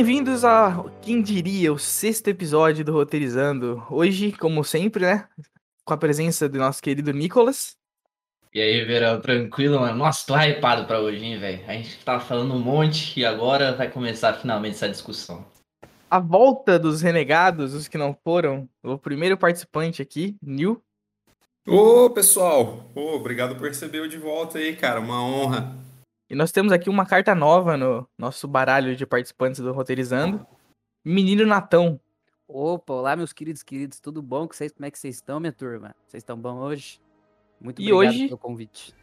Bem-vindos a quem diria o sexto episódio do Roteirizando. Hoje, como sempre, né? Com a presença do nosso querido Nicolas. E aí, Verão, tranquilo, mano? Nossa, tô hypado pra hoje, hein, velho? A gente tava falando um monte e agora vai começar finalmente essa discussão. A volta dos renegados, os que não foram, o primeiro participante aqui, Nil. Ô, pessoal! Ô, obrigado por receber eu de volta aí, cara. Uma honra. E nós temos aqui uma carta nova no nosso baralho de participantes do Roteirizando. Menino Natão. Opa, olá, meus queridos queridos, tudo bom com vocês? Como é que vocês estão, minha turma? Vocês estão bom hoje? Muito E obrigado hoje- pelo convite.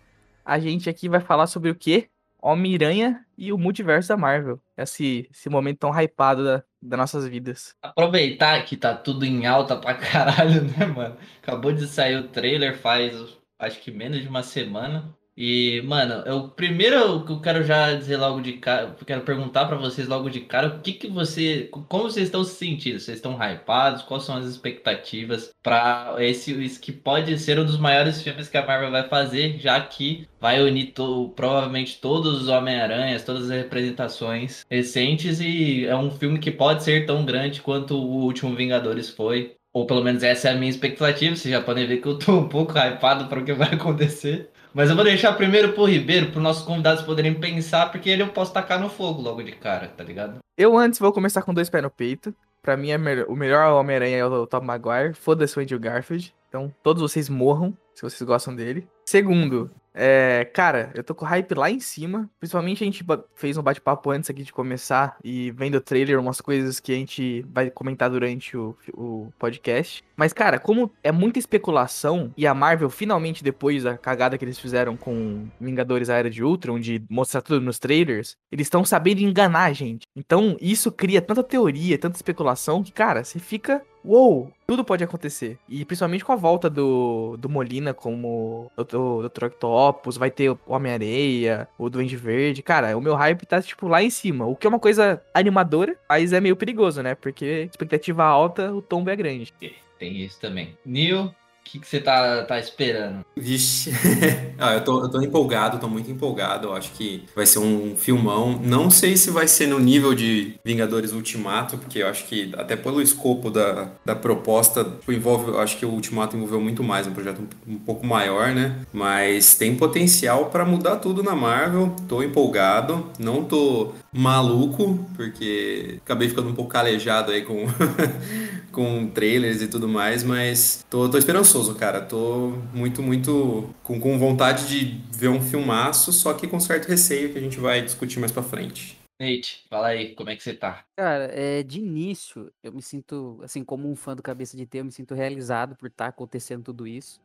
A gente aqui vai falar sobre o quê? Homem-Aranha e o multiverso da Marvel. Esse, esse momento tão hypado da, das nossas vidas. Aproveitar que tá tudo em alta pra caralho, né, mano? Acabou de sair o trailer faz acho que menos de uma semana. E, mano, eu primeiro que eu quero já dizer logo de cara, quero perguntar pra vocês logo de cara, o que que você, como vocês estão se sentindo? Vocês estão hypados? Quais são as expectativas pra esse, esse que pode ser um dos maiores filmes que a Marvel vai fazer, já que vai unir to- provavelmente todos os Homem-Aranhas, todas as representações recentes e é um filme que pode ser tão grande quanto o último Vingadores foi. Ou pelo menos essa é a minha expectativa. Vocês já podem ver que eu tô um pouco hypado para o que vai acontecer. Mas eu vou deixar primeiro pro Ribeiro, para nossos convidados poderem pensar, porque ele eu posso tacar no fogo logo de cara, tá ligado? Eu antes vou começar com dois pés no peito. Pra mim, é o melhor Homem-Aranha é o Tom Maguire. Foda-se o Andrew Garfield. Então, todos vocês morram, se vocês gostam dele. Segundo, é, cara, eu tô com hype lá em cima. Principalmente a gente fez um bate-papo antes aqui de começar e vendo o trailer, umas coisas que a gente vai comentar durante o, o podcast. Mas, cara, como é muita especulação e a Marvel finalmente, depois da cagada que eles fizeram com Vingadores A Era de Ultron, de mostrar tudo nos trailers, eles estão sabendo enganar a gente. Então, isso cria tanta teoria, tanta especulação que, cara, você fica. Uou, tudo pode acontecer. E principalmente com a volta do, do Molina como o Dr. Octopus, vai ter o Homem-Areia, o Duende Verde. Cara, o meu hype tá, tipo, lá em cima. O que é uma coisa animadora, mas é meio perigoso, né? Porque expectativa alta, o tombo é grande. Tem isso também. Neil, que, que você tá, tá esperando? Vixe. ah, eu tô, eu tô empolgado, tô muito empolgado. Eu acho que vai ser um filmão. Não sei se vai ser no nível de Vingadores Ultimato, porque eu acho que, até pelo escopo da, da proposta, tipo, envolve, eu acho que o Ultimato envolveu muito mais, um projeto um, um pouco maior, né? Mas tem potencial pra mudar tudo na Marvel. Tô empolgado. Não tô maluco, porque acabei ficando um pouco calejado aí com. com trailers e tudo mais, mas tô, tô esperançoso, cara. Tô muito, muito com, com vontade de ver um filmaço, só que com certo receio que a gente vai discutir mais pra frente. Nate, fala aí, como é que você tá? Cara, é, de início, eu me sinto, assim, como um fã do Cabeça de Ter, eu me sinto realizado por estar acontecendo tudo isso.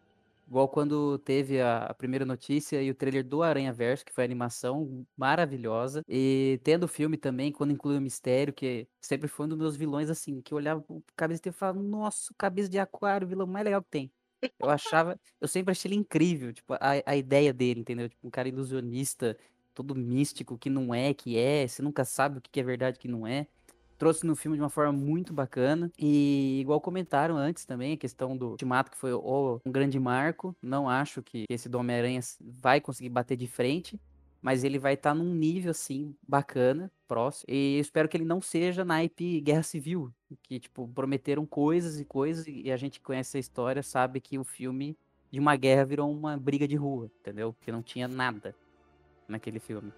Igual quando teve a, a primeira notícia e o trailer do Aranha Verso, que foi animação maravilhosa. E tendo o filme também, quando inclui o mistério, que sempre foi um dos meus vilões, assim, que eu olhava pro Cabeça e falava, nossa, Cabeça de Aquário, vilão mais legal que tem. Eu achava, eu sempre achei ele incrível, tipo, a, a ideia dele, entendeu? Tipo, um cara ilusionista, todo místico, que não é, que é, você nunca sabe o que é verdade, que não é. Trouxe no filme de uma forma muito bacana. E igual comentaram antes também, a questão do Ultimato, que foi o- um grande marco. Não acho que esse do Homem-Aranha vai conseguir bater de frente. Mas ele vai estar num nível, assim, bacana, próximo. E eu espero que ele não seja naipe Guerra Civil. Que, tipo, prometeram coisas e coisas. E a gente conhece a história, sabe que o filme de uma guerra virou uma briga de rua, entendeu? Porque não tinha nada naquele filme.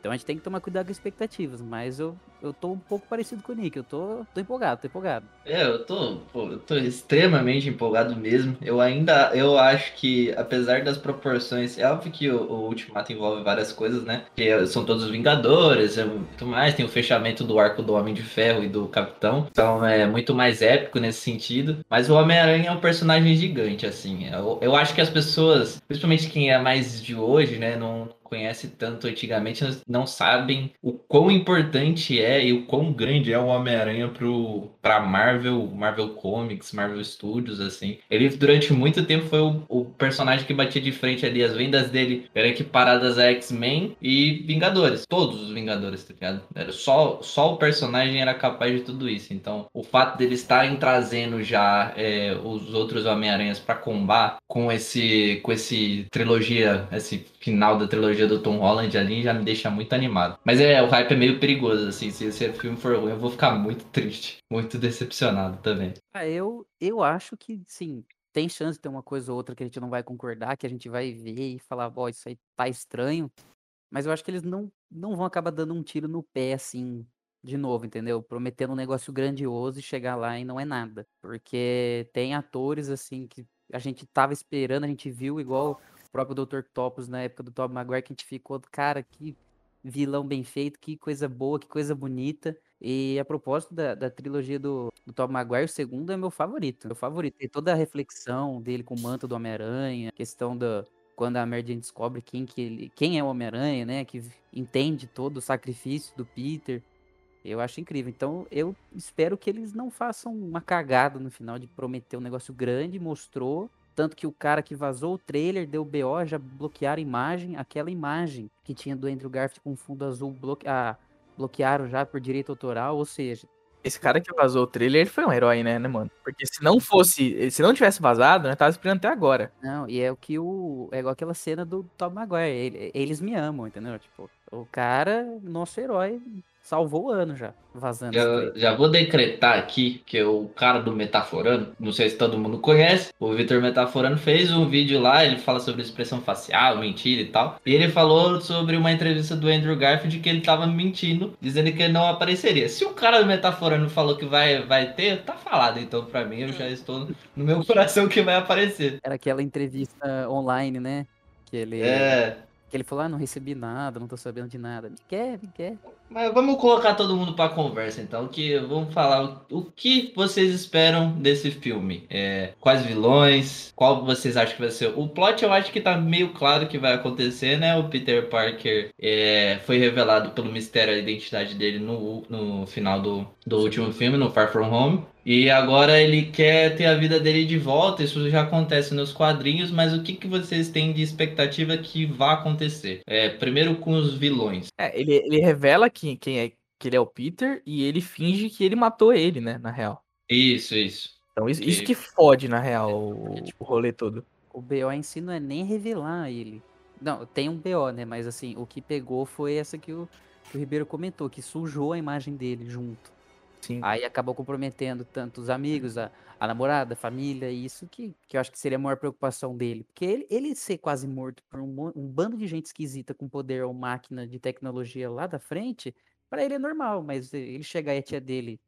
Então a gente tem que tomar cuidado com expectativas, mas eu, eu tô um pouco parecido com o Nick, eu tô, tô empolgado, tô empolgado. É, eu tô, pô, eu tô extremamente empolgado mesmo. Eu ainda, eu acho que, apesar das proporções, é óbvio que o, o Ultimato envolve várias coisas, né? Que são todos os Vingadores, é muito mais, tem o fechamento do arco do Homem de Ferro e do Capitão, então é muito mais épico nesse sentido. Mas o Homem-Aranha é um personagem gigante, assim. Eu, eu acho que as pessoas, principalmente quem é mais de hoje, né, não conhece tanto antigamente, não sabem o quão importante é e o quão grande é o Homem-Aranha pro pra Marvel, Marvel Comics, Marvel Studios, assim. Ele durante muito tempo foi o, o personagem que batia de frente ali, as vendas dele eram equiparadas a X-Men e Vingadores, todos os Vingadores, tá ligado? Era só, só o personagem era capaz de tudo isso. Então, o fato deles estarem trazendo já é, os outros Homem-Aranhas pra combar com esse com esse trilogia, esse final da trilogia do Tom Holland ali já me deixa muito animado. Mas é, o hype é meio perigoso assim, se esse filme for ruim, eu vou ficar muito triste, muito decepcionado também. Ah, eu eu acho que sim, tem chance de ter uma coisa ou outra que a gente não vai concordar, que a gente vai ver e falar, ó, isso aí tá estranho. Mas eu acho que eles não, não vão acabar dando um tiro no pé, assim, de novo, entendeu? Prometendo um negócio grandioso e chegar lá e não é nada. Porque tem atores, assim, que a gente tava esperando, a gente viu, igual próprio Dr. Topos na época do Tom Maguire, que a gente ficou, cara, que vilão bem feito, que coisa boa, que coisa bonita. E a propósito da, da trilogia do, do Tom Maguire, o segundo é meu favorito. Meu favorito. Tem toda a reflexão dele com o manto do Homem-Aranha, questão da. Quando a Mary descobre quem, que ele, quem é o Homem-Aranha, né? Que entende todo o sacrifício do Peter. Eu acho incrível. Então, eu espero que eles não façam uma cagada no final de prometer um negócio grande, mostrou. Tanto que o cara que vazou o trailer deu BO, já bloquearam a imagem. Aquela imagem que tinha do Andrew Garfield com fundo azul bloque... ah, bloquearam já por direito autoral. Ou seja, Esse cara que vazou o trailer, ele foi um herói, né, né, mano? Porque se não fosse, se não tivesse vazado, né, tava esperando até agora. Não, e é o que o. É igual aquela cena do Tom Maguire. ele- eles me amam, entendeu? Tipo, o cara, nosso herói, salvou o ano já, vazando. Já, já vou decretar aqui que o cara do Metaforando, não sei se todo mundo conhece, o Vitor Metaforando fez um vídeo lá, ele fala sobre expressão facial, mentira e tal. E ele falou sobre uma entrevista do Andrew Garfield que ele tava mentindo, dizendo que ele não apareceria. Se o cara do Metaforando falou que vai, vai ter, tá falado. Então, pra mim, eu já estou no meu coração que vai aparecer. Era aquela entrevista online, né? Que ele, É. que ele falou, ah, não recebi nada, não tô sabendo de nada. Me quer, me quer. Mas vamos colocar todo mundo para conversa, então. Que vamos falar o, que vocês esperam desse filme. É, quais vilões? Qual vocês acham que vai ser? O plot eu acho que tá meio claro que vai acontecer, né? O Peter Parker é, foi revelado pelo mistério a identidade dele no, no final do, do último filme, no Far From Home. E agora ele quer ter a vida dele de volta. Isso já acontece nos quadrinhos, mas o que, que vocês têm de expectativa que vai acontecer? É, primeiro com os vilões. É, ele, ele revela que, quem é que ele é o Peter e ele finge que ele matou ele, né, na real. Isso, isso. Então isso, isso Que- que fode, na real, o, o rolê todo. O BO em si não é nem revelar ele. Não, tem um BO, né? Mas assim, o que pegou foi essa que o, que o Ribeiro comentou, que sujou a imagem dele junto. Sim. Aí acabou comprometendo tanto os amigos, a, a namorada, a família, e isso que, que eu acho que seria a maior preocupação dele. Porque ele, ele ser quase morto por um, um bando de gente esquisita com poder ou máquina de tecnologia lá da frente, pra ele é normal, mas ele chegar e a tia dele,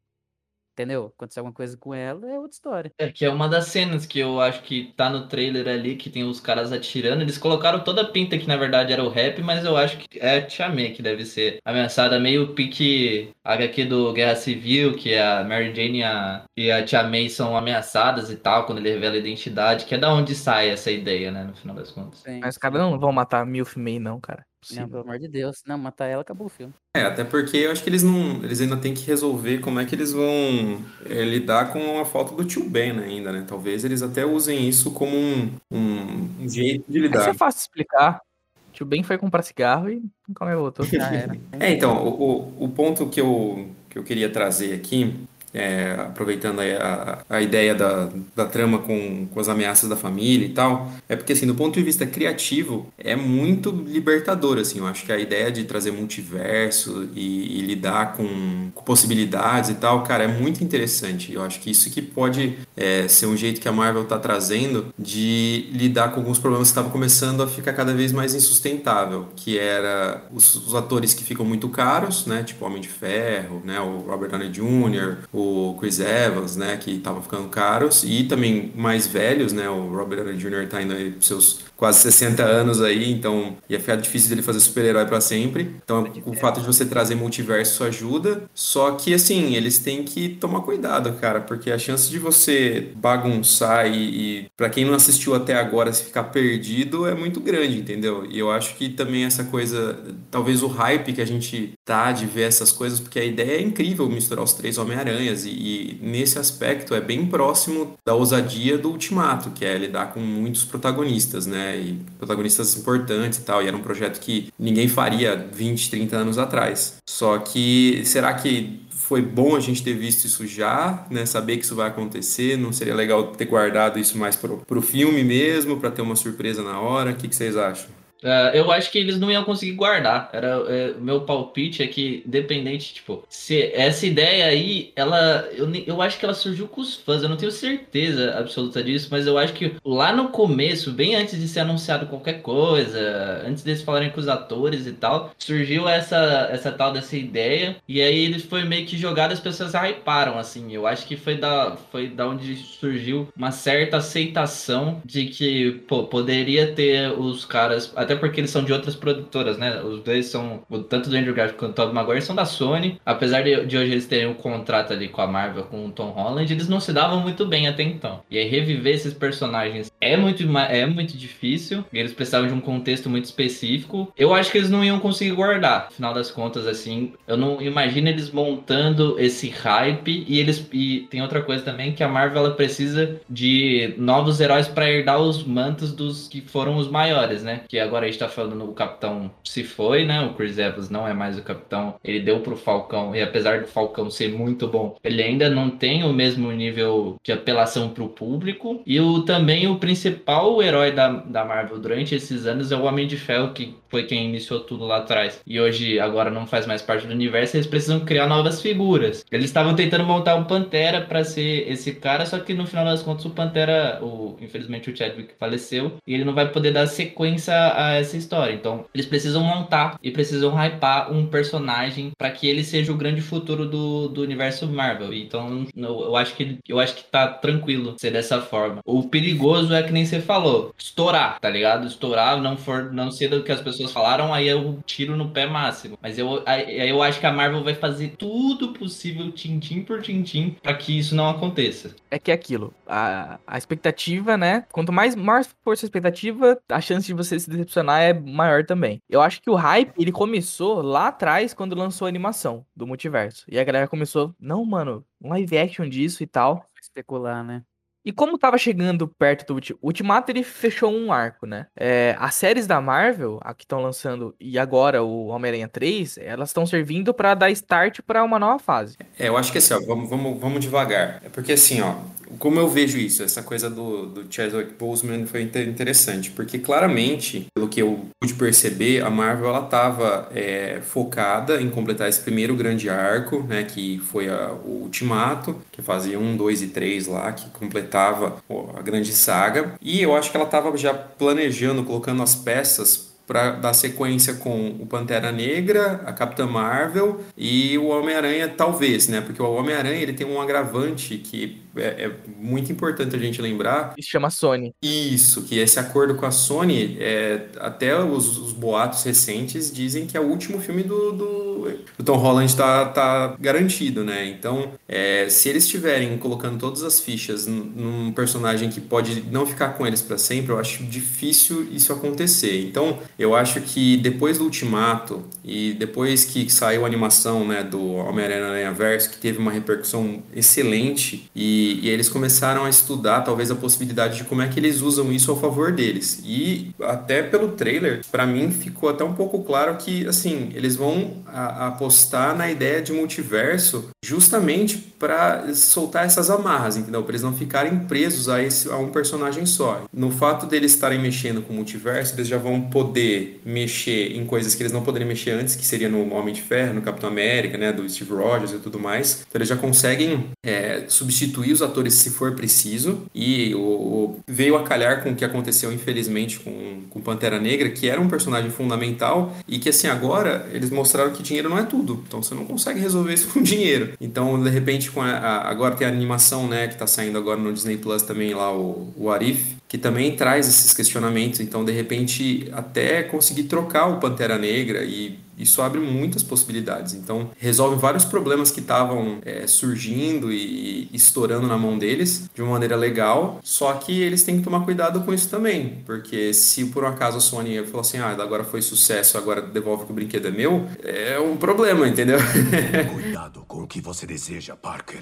entendeu? Acontecer alguma coisa com ela, é outra história. É que é uma das cenas que eu acho que tá no trailer ali, que tem os caras atirando. Eles colocaram toda a pinta que na verdade era o rap, mas eu acho que é a Tia May que deve ser ameaçada, meio pique HQ do Guerra Civil, que a Mary Jane e a, e a Tia May são ameaçadas e tal, quando ele revela a identidade, que é da onde sai essa ideia, né, no final das contas. Sim. Mas os caras não vão matar Milf May, não, cara. Não, Possível. pelo amor de Deus. Não, matar ela, acabou o filme. É, até porque eu acho que eles não, eles ainda têm que resolver como é que eles vão é, lidar com a falta do tio Ben ainda, né? Talvez eles até usem isso como um, um, um jeito de Isso é lidar. fácil de explicar. O tio Ben foi comprar cigarro e mais voltou. Já era. É, então, o, o, o ponto que eu, que eu queria trazer aqui, é, aproveitando aí a, a ideia da, da trama com, com as ameaças da família e tal, é porque, assim, do ponto de vista criativo, é muito libertador, assim, eu acho que a ideia de trazer multiverso e, e lidar com, com possibilidades e tal, cara, é muito interessante. Eu acho que isso que pode é, ser um jeito que a Marvel tá trazendo de lidar com alguns problemas que estavam começando a ficar cada vez mais insustentável, que era os, os atores que ficam muito caros, né, tipo Homem de Ferro, né, o Robert Downey Jr., o Chris Evans, né, que estavam ficando caros, e também mais velhos, né, o Robert Downey Jr. tá indo aí seus quase 60 anos aí, então ia ficar difícil dele fazer super-herói pra sempre. Então o fato de você trazer multiverso ajuda, só que assim, eles têm que tomar cuidado, cara, porque a chance de você bagunçar e, e para quem não assistiu até agora se ficar perdido é muito grande, entendeu? E eu acho que também essa coisa, talvez o hype que a gente tá de ver essas coisas, porque a ideia é incrível misturar os três Homem-Aranhas e, e nesse aspecto é bem próximo da ousadia do Ultimato, que é lidar com muitos protagonistas, né? E protagonistas importantes e tal. E era um projeto que ninguém faria 20, 30 anos atrás. Só que será que foi bom a gente ter visto isso já, né? Saber que isso vai acontecer. Não seria legal ter guardado isso mais pro, pro filme mesmo, para ter uma surpresa na hora? O que, que vocês acham? Uh, eu acho que eles não iam conseguir guardar. Era é, meu palpite é que dependente, tipo, se essa ideia aí, ela eu, eu acho que ela surgiu com os fãs. Eu não tenho certeza absoluta disso, mas eu acho que lá no começo, bem antes de ser anunciado qualquer coisa, antes deles falarem com os atores e tal, surgiu essa essa tal dessa ideia e aí ele foi meio que jogado, as pessoas hyparam assim. Eu acho que foi da foi da onde surgiu uma certa aceitação de que pô, poderia ter os caras até porque eles são de outras produtoras, né? Os dois são, tanto do Andrew Garfield quanto do Tobey Maguire são da Sony. Apesar de, de, hoje eles terem um contrato ali com a Marvel, com o Tom Holland, eles não se davam muito bem até então. E aí reviver esses personagens é muito, é muito difícil. eles precisavam de um contexto muito específico. Eu acho que eles não iam conseguir guardar. Afinal das contas, assim, eu não imagino eles montando esse hype. E eles e tem outra coisa também que a Marvel ela precisa de novos heróis para herdar os mantos dos que foram os maiores, né? Que agora agora a gente tá falando o capitão se foi, né? O Chris Evans não é mais o capitão. Ele deu pro Falcão, e apesar do Falcão ser muito bom, ele ainda não tem o mesmo nível de apelação pro público. E o, também o principal herói da, da Marvel durante esses anos é o Homem de Ferro, que foi quem iniciou tudo lá atrás. E hoje, agora não faz mais parte do universo, eles precisam criar novas figuras. Eles estavam tentando montar um Pantera para ser esse cara, só que no final das contas o Pantera, o, infelizmente o Chadwick faleceu, e ele não vai poder dar sequência a essa história. Então, eles precisam montar e precisam hypar um personagem para que ele seja o grande futuro do, do universo Marvel. Então, eu, eu acho que eu acho que tá tranquilo ser dessa forma. O perigoso é que nem você falou, estourar, tá ligado? Estourar, não for não ser do que as pessoas falaram, aí eu tiro no pé máximo. Mas eu, aí eu acho que a Marvel vai fazer tudo possível, tintim por tintim, para que isso não aconteça. É que é aquilo, a, a expectativa, né? Quanto mais mais for sua expectativa, a chance de você se decepcionar é maior também. Eu acho que o hype, ele começou lá atrás, quando lançou a animação do multiverso. E a galera começou, não, mano, um live action disso e tal. Especular, né? E como tava chegando perto do Ultimato, Ultimato ele fechou um arco, né? É, as séries da Marvel, a que estão lançando, e agora o Homem-Aranha 3, elas estão servindo para dar start para uma nova fase. É, eu acho que assim, ó, vamos, vamos, vamos devagar. É porque assim, ó, como eu vejo isso, essa coisa do, do Chadwick Boseman foi interessante, porque claramente, pelo que eu pude perceber, a Marvel ela estava é, focada em completar esse primeiro grande arco, né, que foi a, o Ultimato, que fazia um, dois e três lá, que completava a grande saga, e eu acho que ela estava já planejando, colocando as peças para dar sequência com o Pantera Negra, a Capitã Marvel e o Homem-Aranha, talvez, né? Porque o Homem-Aranha ele tem um agravante que é, é, muito importante a gente lembrar. Se chama Sony. Isso, que esse acordo com a Sony, é, até os, os boatos recentes dizem que é o último filme do, do, do Tom Holland tá, tá garantido, né? Então, é, se eles estiverem colocando todas as fichas num personagem que pode não ficar com eles para sempre, eu acho difícil isso acontecer. Então, eu acho que depois do Ultimato e depois que saiu a animação né, do Homem-Aranha Verso, que teve uma repercussão excelente e e, eles começaram a estudar talvez a possibilidade de como é que eles usam isso ao favor deles. E até pelo trailer, para mim ficou até um pouco claro que assim, eles vão a, apostar na ideia de multiverso justamente para soltar essas amarras, entendeu? Para eles não ficarem presos a, esse, a um personagem só. No fato deles estarem mexendo com o multiverso, eles já vão poder mexer em coisas que eles não poderiam mexer antes, que seria no Homem de Ferro, no Capitão América, né, do Steve Rogers e tudo mais. Então eles já conseguem é, substituir os atores se for preciso. E o, veio a calhar com o que aconteceu, infelizmente, com, com Pantera Negra, que era um personagem fundamental e que, assim, agora eles mostraram que dinheiro não é tudo. Então você não consegue resolver isso com dinheiro. Então, de repente, com a, a, agora tem a animação, né, que tá saindo agora no Disney Plus também lá, o, o Arif, que também traz esses questionamentos. Então, de repente, até conseguir trocar o Pantera Negra e isso abre muitas possibilidades. Então, resolve vários problemas que estavam é, surgindo e estourando na mão deles de uma maneira legal. Só que eles têm que tomar cuidado com isso também, porque se por um acaso a Sony falou assim, ah, agora foi sucesso, agora devolve que o brinquedo é meu, é um problema, entendeu? Cuidado com o que você deseja, Parker.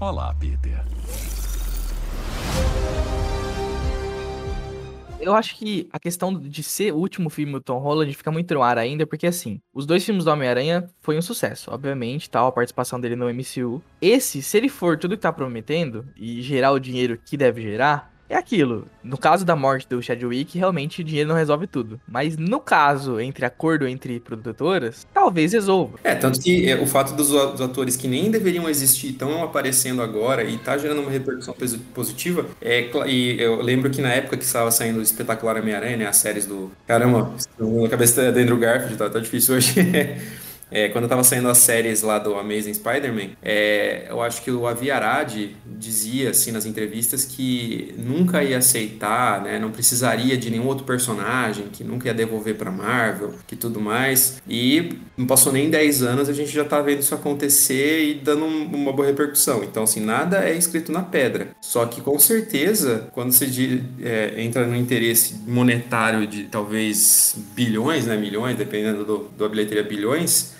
Olá, Peter. Eu acho que a questão de ser o último filme do Tom Holland fica muito no ar ainda, porque assim, os dois filmes do Homem-Aranha foi um sucesso, obviamente, tal, a participação dele no MCU. Esse, se ele for tudo que tá prometendo e gerar o dinheiro que deve gerar, é aquilo. No caso da morte do Chadwick, realmente o dinheiro não resolve tudo. Mas no caso, entre acordo entre produtoras, talvez resolva. É, tanto que é, o fato dos, dos atores que nem deveriam existir estão aparecendo agora e tá gerando uma repercussão posi- positiva. É, e eu lembro que na época que estava saindo o espetacular Homem-Aranha, né, as séries do. Caramba, a cabeça da Andrew Garfield, tá, tá difícil hoje. É, quando tava saindo as séries lá do Amazing Spider-Man, é, eu acho que o Avi Arad dizia, assim, nas entrevistas que nunca ia aceitar, né, não precisaria de nenhum outro personagem, que nunca ia devolver pra Marvel, que tudo mais. E não passou nem 10 anos, a gente já tá vendo isso acontecer e dando um- uma boa repercussão. Então, assim, nada é escrito na pedra. Só que, com certeza, quando você é, entra no interesse monetário de talvez bilhões, né, milhões, dependendo do, da bilheteria bilhões,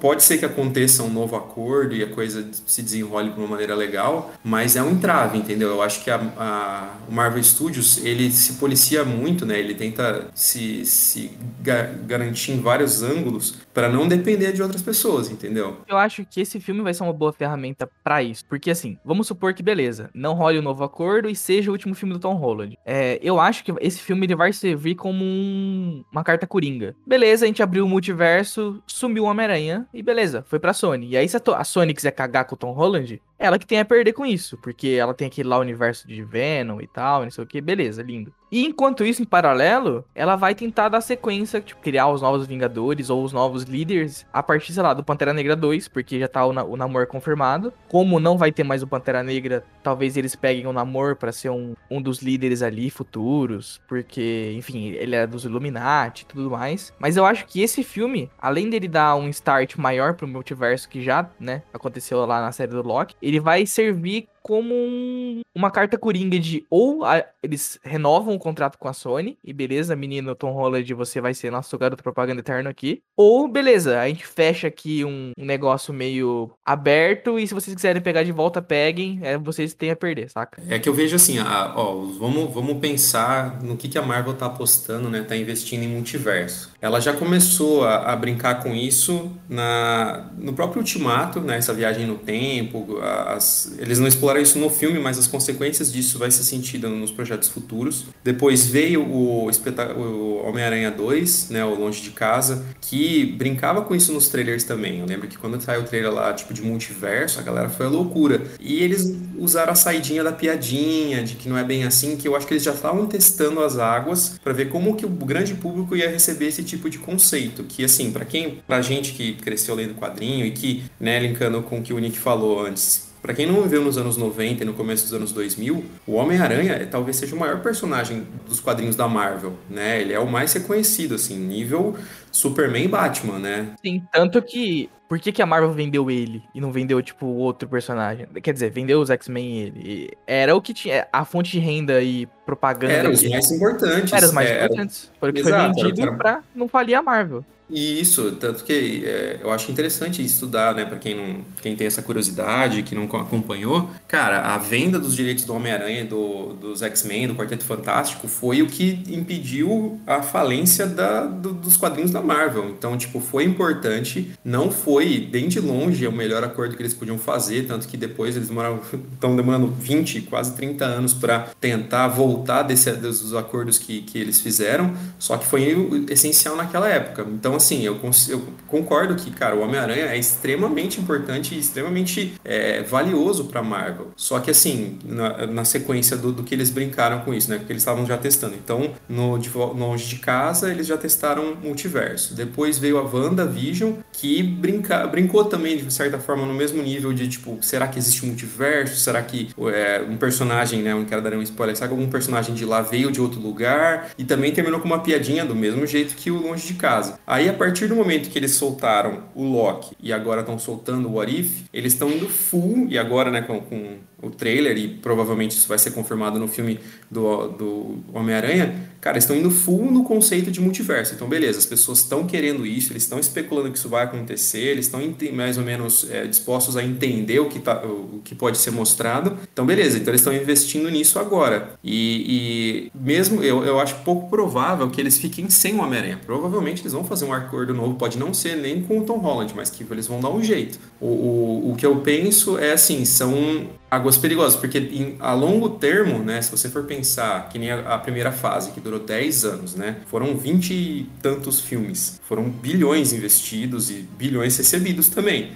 Pode ser que aconteça um novo acordo e a coisa se desenrole de uma maneira legal, mas é um entrave, entendeu? Eu acho que a, a- o Marvel Studios ele se policia muito, né? Ele tenta se, se ga- garantir em vários ângulos para não depender de outras pessoas, entendeu? Eu acho que esse filme vai ser uma boa ferramenta pra isso. Porque assim, vamos supor que beleza, não role o novo acordo e seja o último filme do Tom Holland. É, eu acho que esse filme ele vai servir como um- uma carta coringa. Beleza, a gente abriu o multiverso, sumiu o Homem-Aranha e beleza, foi pra Sony. E aí se a, a Sony quiser cagar com o Tom Holland, ela que tem a perder com isso, porque ela tem aquele lá universo de Venom e tal, não sei o que, beleza, lindo. E enquanto isso, em paralelo, ela vai tentar dar sequência, tipo, criar os novos Vingadores ou os novos líderes a partir, sei lá, do Pantera Negra 2, porque já tá o, na- o Namor confirmado. Como não vai ter mais o Pantera Negra, talvez eles peguem o Namor pra ser um, um dos líderes ali futuros, porque, enfim, ele é dos Illuminati e tudo mais. Mas eu acho que esse filme, além dele dar um start maior pro multiverso que já, né, aconteceu lá na série do Loki, ele vai servir como um- uma carta coringa de ou a- eles renovam o contrato com a Sony e beleza, menino Tom Holland, você vai ser nosso garoto propaganda eterno aqui, ou beleza, a gente fecha aqui um, um negócio meio aberto e se vocês quiserem pegar de volta, peguem, é, vocês têm a perder, saca? É que eu vejo assim, a- ó, vamos, vamos pensar no que, que a Marvel tá apostando, né? Tá investindo em multiverso. Ela já começou a, a brincar com isso na, no próprio Ultimato, né? Essa viagem no tempo. as- eles não exploraram isso no filme, mas as consequências disso vai ser sentido nos projetos futuros. Depois veio o, o Homem-Aranha 2, né? O Longe de Casa, que brincava com isso nos trailers também. Eu lembro que quando saiu o trailer lá, tipo, de multiverso, a galera foi a loucura. E eles usaram a saidinha da piadinha, de que não é bem assim, que eu acho que eles já estavam testando as águas para ver como que o grande público ia receber esse tipo de conceito. Que, assim, para quem, pra gente que cresceu lendo quadrinho e que, né, linkando com o que o Nick falou antes, Pra quem não viveu nos anos 90 e no começo dos anos 2000, o Homem-Aranha é- talvez seja o maior personagem dos quadrinhos da Marvel, né? Ele é o mais reconhecido, assim, nível Superman e Batman, né? Sim, tanto que. Por que, que a Marvel vendeu ele e não vendeu, tipo, outro personagem? Quer dizer, vendeu os X-Men e ele. Era o que tinha. A fonte de renda e propaganda. Eram os mais importantes. Era os mais é, era- importantes. Foi o que Exato, foi vendido era- era- pra não falir a Marvel. E Isso, tanto que é, eu acho interessante estudar, né, para quem não, quem tem essa curiosidade, que não acompanhou, cara, a venda dos direitos do Homem-Aranha, do, dos X-Men, do Quarteto Fantástico, foi o que impediu a falência da, do- dos quadrinhos da Marvel. Então, tipo, foi importante, não foi bem de longe o melhor acordo que eles podiam fazer, tanto que depois eles demoraram, estão demorando 20, quase 30 anos para tentar voltar desse, dos acordos que, que eles fizeram, só que foi essencial naquela época. Então, assim, eu, eu concordo que, cara, o Homem-Aranha é extremamente importante e extremamente é, valioso para Marvel. Só que, assim, na, na sequência do, do que eles brincaram com isso, né? Porque eles estavam já testando. Então, no, de, Longe de Casa, eles já testaram multiverso. Depois veio a WandaVision, que brinca, brincou também, de certa forma, no mesmo nível de, tipo, será que existe multiverso? Será que é, um personagem, né? Eu não quero dar um spoiler, será que algum personagem de lá veio de outro lugar? E também terminou com uma piadinha do mesmo jeito que o Longe de Casa. Aí, a partir do momento que eles soltaram o Loki e agora estão soltando o What If, eles estão indo full, e agora, né, com, com o trailer, e provavelmente isso vai ser confirmado no filme do, do Homem-Aranha, cara, estão indo full no conceito de multiverso. Então, beleza, as pessoas estão querendo isso, eles estão especulando que isso vai acontecer, eles estão mais ou menos é, dispostos a entender o que, tá, o que pode ser mostrado. Então, beleza, então eles estão investindo nisso agora. E, e mesmo eu, eu acho pouco provável que eles fiquem sem o Homem-Aranha. Provavelmente eles vão fazer um acordo novo, pode não ser nem com o Tom Holland, mas que eles vão dar um jeito. O, o, o que eu penso é assim, são águas perigosas, porque em, a longo termo, né, se você for pensar que nem a, a, primeira fase, que durou 10 anos, né, foram 20 e tantos filmes, foram bilhões investidos e bilhões recebidos também.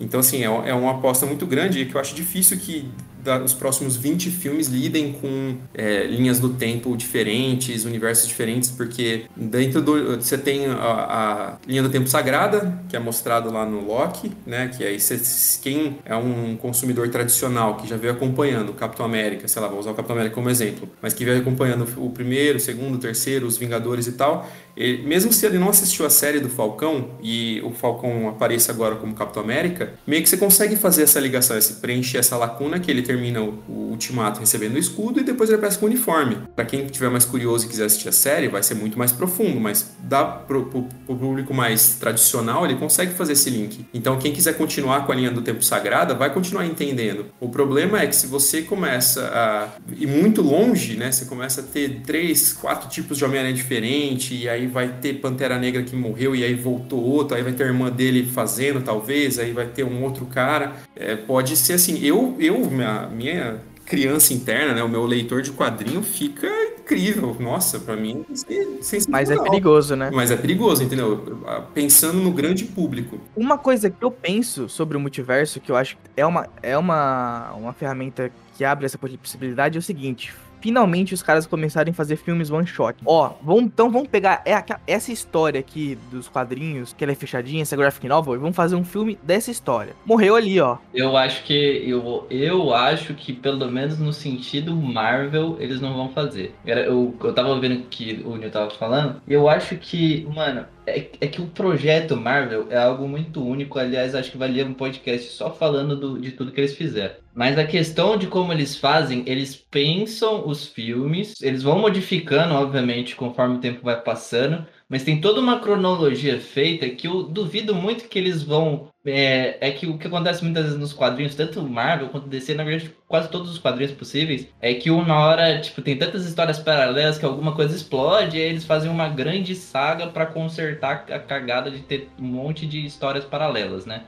Então, assim, é, é uma aposta muito grande e que eu acho difícil que da, os próximos 20 filmes lidem com é, linhas do tempo diferentes, universos diferentes, porque dentro do. Você tem a, a, linha do tempo sagrada, que é mostrado lá no Loki, né? Que aí você, quem é um consumidor tradicional que já veio acompanhando o Capitão América, sei lá, vou usar o Capitão América como exemplo, mas que veio acompanhando o primeiro, o segundo, o terceiro, os Vingadores e tal, mesmo se ele não assistiu a série do Falcão e o Falcão apareça agora como Capitão América, meio que você consegue fazer essa ligação, esse, preencher essa lacuna que ele termina o, Ultimato recebendo o escudo e depois ele aparece com o uniforme. Para quem tiver mais curioso e quiser assistir a série, vai ser muito mais profundo, mas dá pro, pro, pro, público mais tradicional, ele consegue fazer esse link. Então quem quiser continuar com a linha do tempo sagrada, vai continuar entendendo. O problema é que se você começa a ir muito longe, né, você começa a ter três, quatro tipos de Homem-Aranha diferente e aí aí vai ter Pantera Negra que morreu e aí voltou outro, aí vai ter a irmã dele fazendo, talvez, aí vai ter um outro cara. É, pode ser assim, eu, eu minha, minha criança interna, né, o meu leitor de quadrinho fica incrível. Nossa, para mim, é Mas é perigoso, né? Mas é perigoso, entendeu? Pensando no grande público. Uma coisa que eu penso sobre o multiverso, que eu acho que é uma, é uma, uma ferramenta que abre essa possibilidade, é o seguinte: finalmente os caras começarem a fazer filmes one shot. Ó, vamos, então vamos pegar é, essa história aqui dos quadrinhos, que ela é fechadinha, essa graphic novel, e vamos fazer um filme dessa história. Morreu ali, ó. Eu acho que eu, eu acho que pelo menos no sentido Marvel eles não vão fazer. Eu, eu tava ouvindo que o Neil tava falando, eu acho que, mano, é, é, que o projeto Marvel é algo muito único. Aliás, acho que valia um podcast só falando do, de tudo que eles fizeram. Mas a questão de como eles fazem, eles pensam os filmes, eles vão modificando, obviamente, conforme o tempo vai passando, mas tem toda uma cronologia feita que eu duvido muito que eles vão. É, é que o que acontece muitas vezes nos quadrinhos, tanto Marvel quanto DC, na verdade, quase todos os quadrinhos possíveis, é que uma hora, tipo, tem tantas histórias paralelas que alguma coisa explode e aí eles fazem uma grande saga para consertar a cagada de ter um monte de histórias paralelas, né?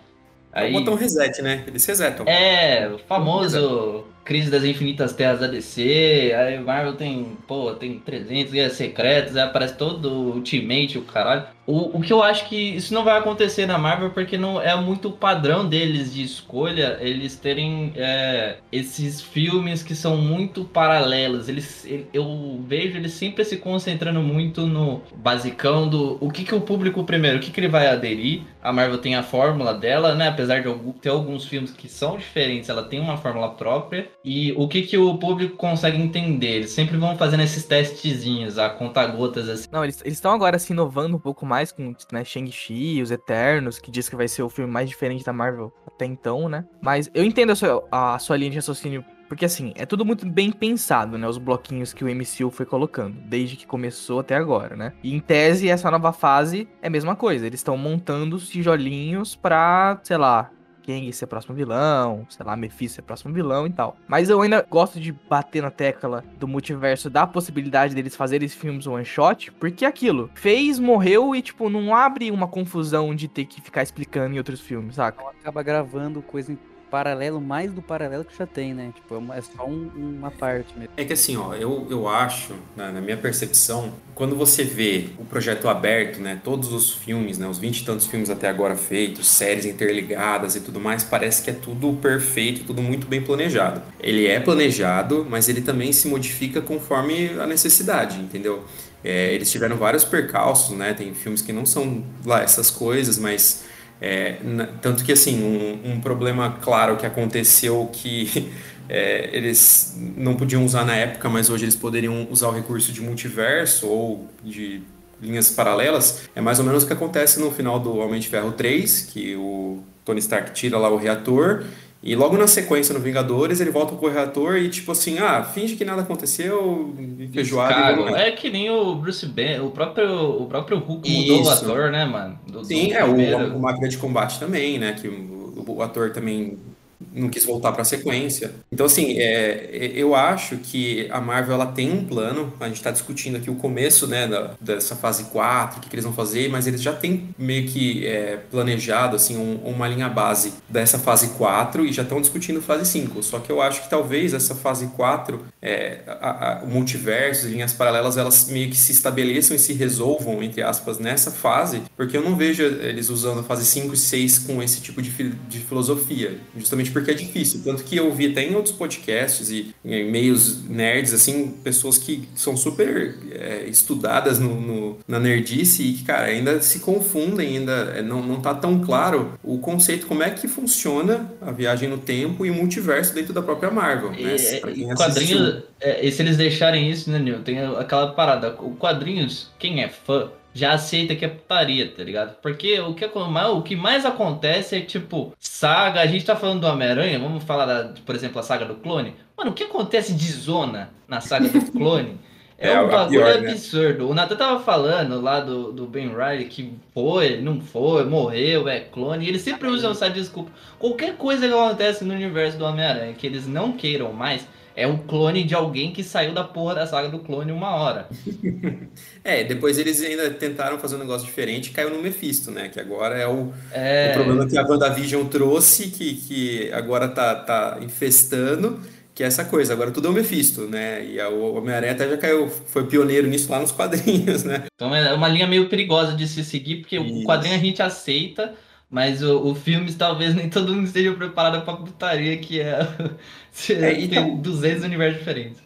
Aí... É um reset, né? Eles resetam. É, o famoso Crise das Infinitas Terras da DC, aí Marvel tem, pô, tem 300 guerras secretas, aí aparece todo o Ultimate, o caralho. O, o que eu acho que isso não vai acontecer na Marvel porque não é muito o padrão deles de escolha eles terem é, esses filmes que são muito paralelos. Eles, eu vejo eles sempre se concentrando muito no basicão do o que, que o público primeiro, o que, que ele vai aderir. A Marvel tem a fórmula dela, né? Apesar de ter alguns filmes que são diferentes, ela tem uma fórmula própria. E o que, que o público consegue entender? Eles sempre vão fazendo esses testezinhos, a conta-gotas assim. Não, eles estão agora se inovando um pouco mais com né, Shang-Chi, Os Eternos, que diz que vai ser o filme mais diferente da Marvel até então, né? Mas eu entendo a sua, a sua linha de raciocínio porque assim, é tudo muito bem pensado, né? Os bloquinhos que o MCU foi colocando, desde que começou até agora, né? E em tese, essa nova fase é a mesma coisa. Eles estão montando os tijolinhos pra, sei lá, Kang ser próximo vilão, sei lá, Mephisto ser próximo vilão e tal. Mas eu ainda gosto de bater na tecla do multiverso, da possibilidade deles fazerem filmes one shot, porque aquilo, fez, morreu e, tipo, não abre uma confusão de ter que ficar explicando em outros filmes, saca? Acaba gravando coisa em paralelo mais do paralelo que já tem, né? Tipo, é, é só um, uma parte mesmo. É que assim, ó, eu, eu acho, na, na, minha percepção, quando você vê o projeto aberto, né? Todos os filmes, né? Os 20 e tantos filmes até agora feitos, séries interligadas e tudo mais, parece que é tudo perfeito, tudo muito bem planejado. Ele é planejado, mas ele também se modifica conforme a necessidade, entendeu? É, eles tiveram vários percalços, né? Tem filmes que não são lá essas coisas, mas é, tanto que, assim, um, um, problema claro que aconteceu que é, eles não podiam usar na época, mas hoje eles poderiam usar o recurso de multiverso ou de linhas paralelas, é mais ou menos o que acontece no final do Homem de Ferro 3, que o Tony Stark tira lá o reator E logo na sequência no Vingadores, ele volta com o reator e tipo assim, ah, finge que nada aconteceu, feijoada. Descargo. É que nem o Bruce Banner, o próprio, o próprio Hulk mudou Isso. o ator, né, mano? Do- Sim, do é, primeiro. o, o Máquina de Combate também, né? Que o, o ator também não quis voltar para a sequência. Então, assim, é, eu acho que a Marvel ela tem um plano. A gente está discutindo aqui o começo, né, da, dessa fase 4, o que, que eles vão fazer, mas eles já têm meio que é, planejado, assim, um- uma linha base dessa fase 4 e já estão discutindo fase 5. Só que eu acho que talvez essa fase 4, é, a- a- o multiverso, linhas paralelas, elas meio que se estabeleçam e se resolvam, entre aspas, nessa fase, porque eu não vejo eles usando a fase 5 e 6 com esse tipo de, fi- de filosofia, justamente porque é difícil. Tanto que eu vi até em outros podcasts e em meios nerds, assim, pessoas que são super é, estudadas no, no- na nerdice e que, cara, ainda se confundem, ainda é, não, não tá tão claro o conceito, como é que funciona a viagem no tempo e o multiverso dentro da própria Marvel. Né? e- Pra e quadrinhos, é, se eles deixarem isso, né, Nil? Tem aquela parada. O quadrinhos, quem é fã, já aceita que é putaria, tá ligado? Porque o que, mais- o que mais acontece é tipo, saga. A gente tá falando do Homem-Aranha, vamos falar, da, por exemplo, a saga do clone. Mano, o que acontece de zona na saga do clone? É, É, um bagulho pior, né? absurdo. O Nathan tava falando lá do, do Ben Riley que foi, não foi, morreu, é clone. E eles sempre usam essa desculpa. Qualquer coisa que acontece no universo do Homem-Aranha que eles não queiram mais é um clone de alguém que saiu da porra da saga do clone uma hora. É, depois eles ainda tentaram fazer um negócio diferente e caiu no Mephisto, né? Que agora é o, É. o problema que a WandaVision trouxe, que, que agora tá, tá infestando, que é essa coisa. Agora tudo é o Mephisto, né? E a- o Homem-Aranha até já caiu, foi pioneiro nisso lá nos quadrinhos, né? Então é uma linha meio perigosa de se seguir, porque o Isso. quadrinho a gente aceita, mas o, o filme talvez nem todo mundo esteja preparado pra putaria que é. É, Tem então- 200 universos diferentes.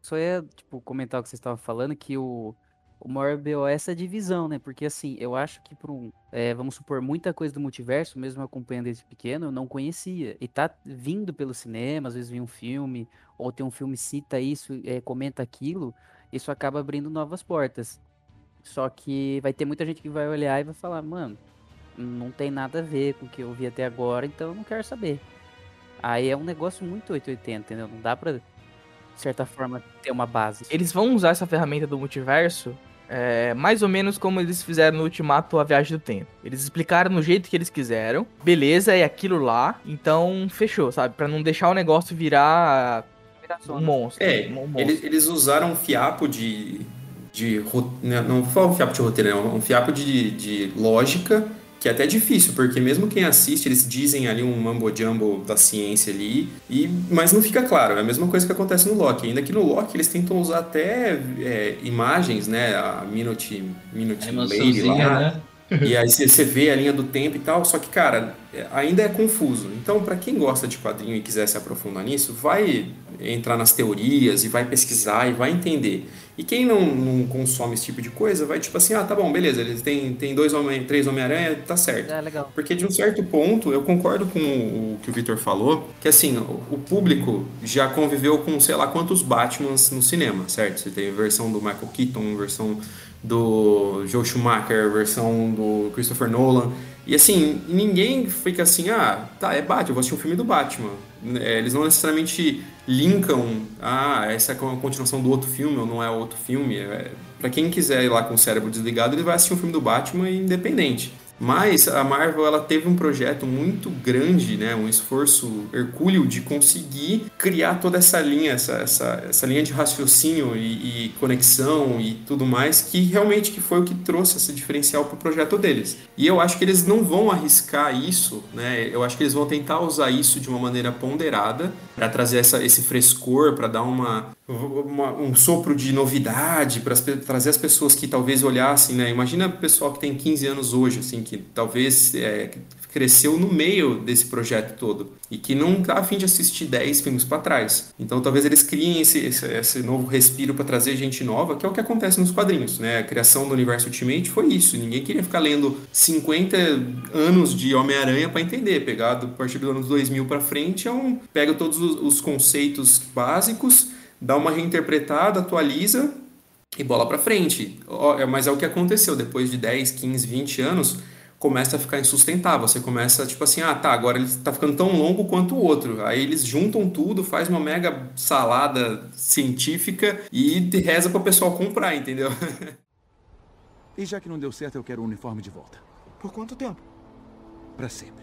Só ia, tipo, comentar o que vocês estavam falando, que o, o maior BO é essa divisão, né? Porque, assim, eu acho que por um... é, vamos supor, muita coisa do multiverso, mesmo acompanhando desde pequeno, eu não conhecia. E tá vindo pelo cinema, às vezes vem um filme, ou tem um filme cita isso, é, comenta aquilo, isso acaba abrindo novas portas. Só que vai ter muita gente que vai olhar e vai falar, mano, não tem nada a ver com o que eu vi até agora, então eu não quero saber. Aí é um negócio muito 880, entendeu? Não dá pra, de certa forma, ter uma base. Eles vão usar essa ferramenta do multiverso é, mais ou menos como eles fizeram no Ultimato A Viagem do Tempo. Eles explicaram no jeito que eles quiseram. Beleza, é aquilo lá. Então, fechou, sabe? Pra não deixar o negócio virar um monstro. É, um monstro. eles, eles usaram um fiapo de. de né, não foi um fiapo de roteiro, não, um fiapo de, de lógica, que é até difícil, porque mesmo quem assiste, eles dizem ali um mambo-jumbo da ciência ali, e, mas não fica claro. É a mesma coisa que acontece no Loki. Ainda que no Loki eles tentam usar até é, imagens, né? A Minute, Minute A Lady lá. né? E aí você vê a linha do tempo e tal, só que, cara, ainda é confuso. Então, pra quem gosta de quadrinho e quiser se aprofundar nisso, vai entrar nas teorias e vai pesquisar e vai entender. E quem não, não consome esse tipo de coisa, vai tipo assim, ah, tá bom, beleza, eles têm, têm dois homem, três Homem-Aranha, tá certo. É legal. Porque de um certo ponto, eu concordo com o que o Victor falou, que assim, o público já conviveu com sei lá quantos Batmans no cinema, certo? Você tem versão do Michael Keaton, versão do Joe Schumacher, versão do Christopher Nolan. E assim, ninguém fica assim, ah, tá, é Batman, eu vou assistir um filme do Batman. É, Eles não necessariamente linkam, ah, essa é a continuação do outro filme ou não é outro filme. É, para quem quiser ir lá com o cérebro desligado, ele vai assistir um filme do Batman independente. Mas a Marvel ela teve um projeto muito grande, né, um esforço hercúleo de conseguir criar toda essa linha, essa, essa, essa linha de raciocínio e, e conexão e tudo mais, que realmente que foi o que trouxe esse diferencial para o projeto deles. E eu acho que eles não vão arriscar isso, né? Eu acho que eles vão tentar usar isso de uma maneira ponderada para trazer essa, esse frescor, para dar uma, uma- um sopro de novidade, para trazer as pessoas que talvez olhassem, né? Imagina o pessoal que tem 15 anos hoje, assim, que talvez é, cresceu no meio desse projeto todo e que não tá afim de assistir 10 filmes para trás. Então talvez eles criem esse, esse, esse novo respiro para trazer gente nova, que é o que acontece nos quadrinhos, né? A criação do universo Ultimate foi isso. Ninguém queria ficar lendo 50 anos de Homem-Aranha para entender. Pegado a partir dos anos 2000 para frente, é um, pega todos os, os conceitos básicos, dá uma reinterpretada, atualiza e bola para frente. É- Mas é o que aconteceu depois de 10, 15, 20 anos. começa a ficar insustentável. Você começa, tipo assim, ah, tá, agora ele tá ficando tão longo quanto o outro. Aí eles juntam tudo, faz uma mega salada científica e reza para o pessoal comprar, entendeu? E já que não deu certo, eu quero o uniforme de volta. Por quanto tempo? Para sempre.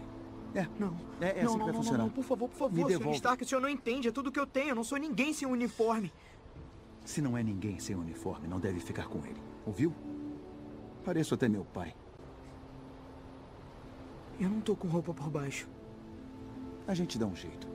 É, Não. é, é não, assim não, que vai não, funcionar. não, por favor, por favor, Me Sr. devolve. Stark, o senhor não entende, é tudo que eu tenho, eu não sou ninguém sem uniforme. Se não é ninguém sem uniforme, não deve ficar com ele. Ouviu? Pareço até meu pai. Eu não tô com roupa por baixo. A gente dá um jeito.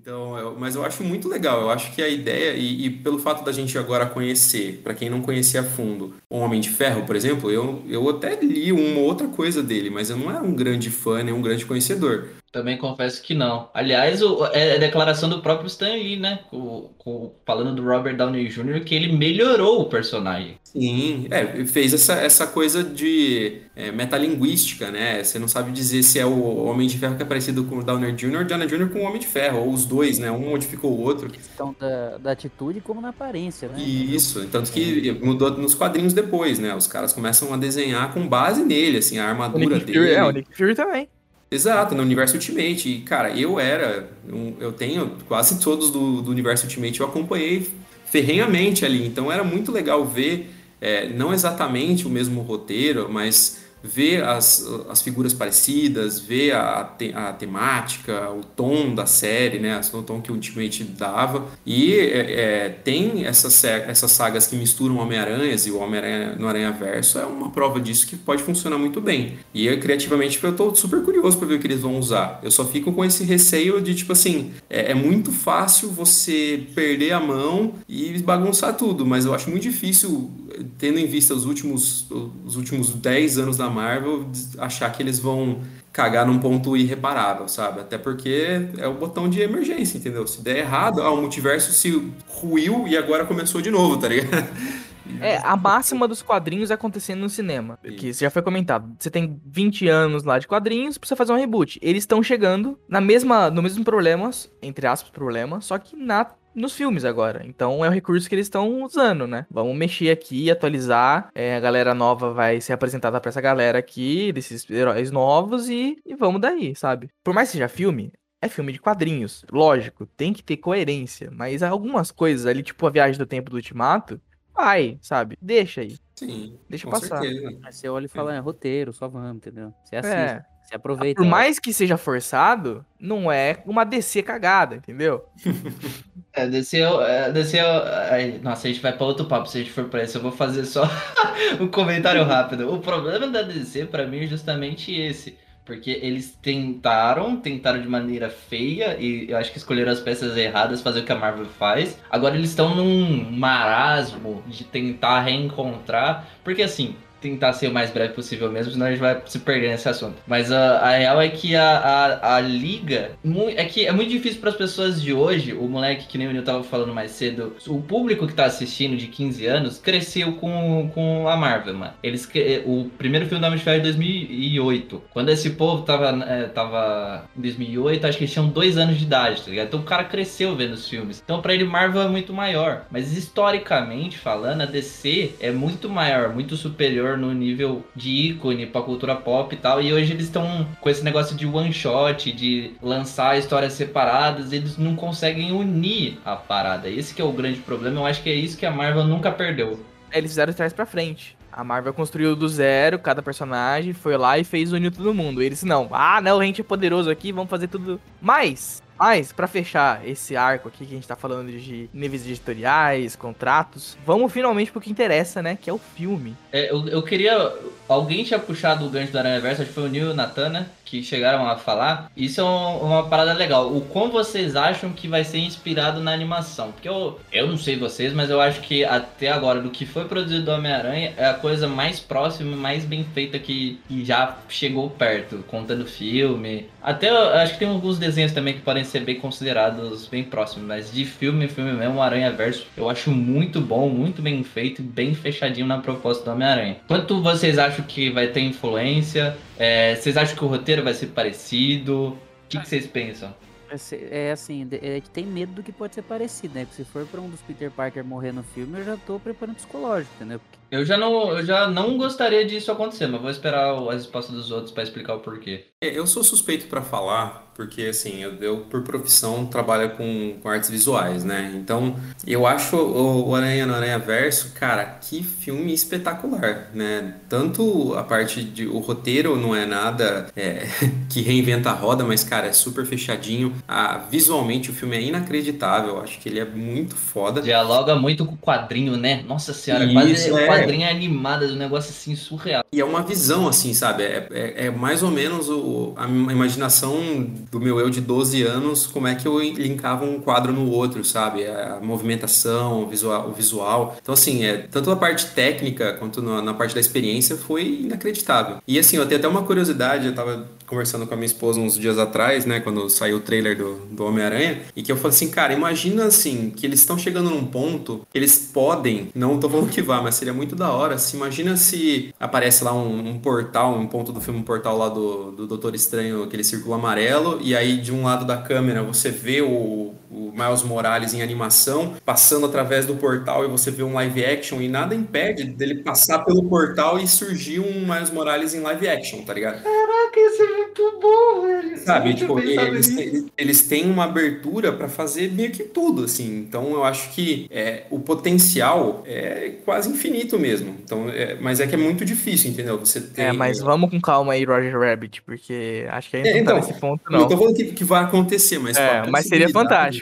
Então, eu- mas eu acho muito legal. Eu acho que a ideia, e, e pelo fato da gente agora conhecer, para quem não conhecia a fundo, o Homem de Ferro, por exemplo, eu, eu até li uma outra coisa dele, mas eu não era um grande fã, nem um grande conhecedor. Também confesso que não. Aliás, o- é a declaração do próprio Stan Lee, né? Com- com- falando do Robert Downey Jr., que ele melhorou o personagem. Sim, é, fez essa, essa coisa de é, metalinguística, né? Você não sabe dizer se é o Homem de Ferro que é parecido com o Downer Jr. ou o Downer Jr. com o Homem de Ferro, ou os dois, né? Um modificou o outro. Questão da, da atitude como na aparência, né? Isso, tanto que mudou nos quadrinhos depois, né? Os caras começam a desenhar com base nele, assim, a O armadura Nick Fury, dele. é, o Nick Fury também. Exato, no universo Ultimate. E, cara, eu era. um- eu tenho quase todos do, do universo Ultimate, eu acompanhei ferrenhamente ali. Então era muito legal ver, é, não exatamente o mesmo roteiro, mas ver as, as figuras parecidas, ver a, te- a temática, o tom da série, né? O tom que o Ultimate dava. E é, é, tem essas, sa- essas sagas que misturam Homem-Aranhas e o Homem-Aranha no Aranha-Verso é uma prova disso que pode funcionar muito bem. E eu, criativamente eu tô super curioso para ver o que eles vão usar. Eu só fico com esse receio de, tipo assim, é, é muito fácil você perder a mão e bagunçar tudo, mas eu acho muito difícil, tendo em vista os últimos, os últimos 10 anos da Marvel, achar que eles vão cagar num ponto irreparável, sabe? Até porque é o botão de emergência, entendeu? Se der errado, ah, o multiverso se ruiu e agora começou de novo, tá ligado? É, a máxima dos quadrinhos acontecendo no cinema. Que já foi comentado. Você tem 20 anos lá de quadrinhos, precisa fazer um reboot. Eles estão chegando na mesma, no mesmo problema, entre aspas, problema, só que na nos filmes agora. Então é o recurso que eles estão usando, né? Vamos mexer aqui, atualizar. É, a galera nova vai ser apresentada pra essa galera aqui, desses heróis novos, e, e vamos daí, sabe? Por mais que seja filme, é filme de quadrinhos. Lógico, tem que ter coerência. Mas algumas coisas ali, tipo a viagem do tempo do ultimato, vai, sabe? Deixa aí. Sim, Deixa com passar. certeza. Aí você olha e fala, é roteiro, só vamos, entendeu? Você assiste, É. você aproveita. Por mais que seja forçado, não é uma DC cagada, entendeu? É, desceu, é, desceu. ai, nossa, a gente vai pra outro papo se a gente for pra isso. Eu vou fazer só um comentário rápido. O problema da DC, pra mim, é justamente esse. Porque eles tentaram, tentaram de maneira feia, e eu acho que escolheram as peças erradas, fazer o que a Marvel faz. Agora eles estão num marasmo de tentar reencontrar. Porque assim, tentar ser o mais breve possível mesmo, senão a gente vai se perder nesse assunto. Mas a, a real é que a, a, a liga. É que é muito difícil para as pessoas de hoje, o moleque que nem Nil tava falando mais cedo, o público que tá assistindo de 15 anos cresceu com, com a Marvel, mano. Eles, cre- o primeiro filme da Homem de é de 2008. Quando esse povo tava, é, tava em 2008, acho que eles tinham dois anos de idade, tá ligado? Então o cara cresceu vendo os filmes. Então pra ele Marvel é muito maior. Mas historicamente falando, a DC é muito maior, muito superior no nível de ícone pra cultura pop e tal. E hoje eles estão com esse negócio de one shot, de lançar histórias separadas, eles não conseguem unir a parada. Esse que é o grande problema. Eu acho que é isso que a Marvel nunca perdeu. Eles fizeram trás pra frente. A Marvel construiu do zero cada personagem, foi lá e fez unir todo mundo. Eles não. Ah, não, a gente é poderoso aqui, vamos fazer tudo. Mas, mas, pra fechar esse arco aqui que a gente tá falando de níveis editoriais, contratos, vamos finalmente pro que interessa, né? Que é o filme. É, eu, eu queria. Alguém tinha puxado o gancho do Aranha Verso, acho que foi o Neil e o Natan, né? Que chegaram a falar. Isso é um- uma parada legal. O quão vocês acham que vai ser inspirado na animação? Porque eu, eu não sei vocês, mas eu acho que até agora, do que foi produzido do Homem-Aranha, é a coisa mais próxima, mais bem feita que, que já chegou perto, contando filme. Até acho que tem alguns desenhos também que podem ser bem considerados bem próximos, mas de filme, filme mesmo, o Aranha Verso, eu acho muito bom, muito bem feito bem fechadinho na proposta do Homem-Aranha. Quanto vocês acham que vai ter influência? É, vocês acham que o roteiro vai ser parecido? O que, que vocês pensam? É É assim, é que tem medo do que pode ser parecido, né? Porque se for pra um dos Peter Parker morrer no filme, eu já tô preparando psicológico, entendeu? Porque Eu já não, eu já não gostaria disso acontecer, mas vou esperar as respostas dos outros pra explicar o porquê. É, Eu sou suspeito pra falar, porque assim, eu, eu, por profissão trabalho com, com artes visuais, né? Então, eu acho o, o Aranha no Aranha Verso, cara, que filme espetacular, né? Tanto a parte de o roteiro não é nada é, que reinventa a roda, mas cara, é super fechadinho. Ah, visualmente o filme é inacreditável, eu acho que ele é muito foda. Dialoga muito com o quadrinho, né? Nossa senhora, Isso, quase é. Quadrinho animado, um negócio assim surreal. E é uma visão, assim, sabe? É, é, é mais ou menos o, a imaginação do meu eu de 12 anos, como é que eu linkava um quadro no outro, sabe? A movimentação, o visual. O visual. Então, assim, é, tanto a parte técnica quanto na, na parte da experiência foi inacreditável. E, assim, eu tenho até uma curiosidade, eu tava conversando com a minha esposa uns dias atrás, né, quando saiu o trailer do, do Homem-Aranha, e que eu falei assim, cara, imagina assim, que eles estão chegando num ponto eles podem, não tô falando que vá, mas seria muito da hora, se imagina se aparece lá um, um portal, um ponto do filme, um portal lá do, do Doutor Estranho, aquele círculo amarelo, e aí de um lado da câmera você vê o, o Miles Morales em animação, passando através do portal e você vê um live action, e nada impede dele passar pelo portal e surgir um Miles Morales em live action, tá ligado? Caraca, isso é muito bom, velho. Sabe, tipo, eles, eles, eles têm uma abertura pra fazer meio que tudo, assim. Então eu acho que é, o potencial é quase infinito mesmo. Então, é, mas é que é muito difícil, entendeu? Você tem. É, mas vamos com calma aí, Roger Rabbit, porque acho que ainda É, não então, tá nesse ponto, Não não. tô falando que, que vai acontecer, mas. É, mas seria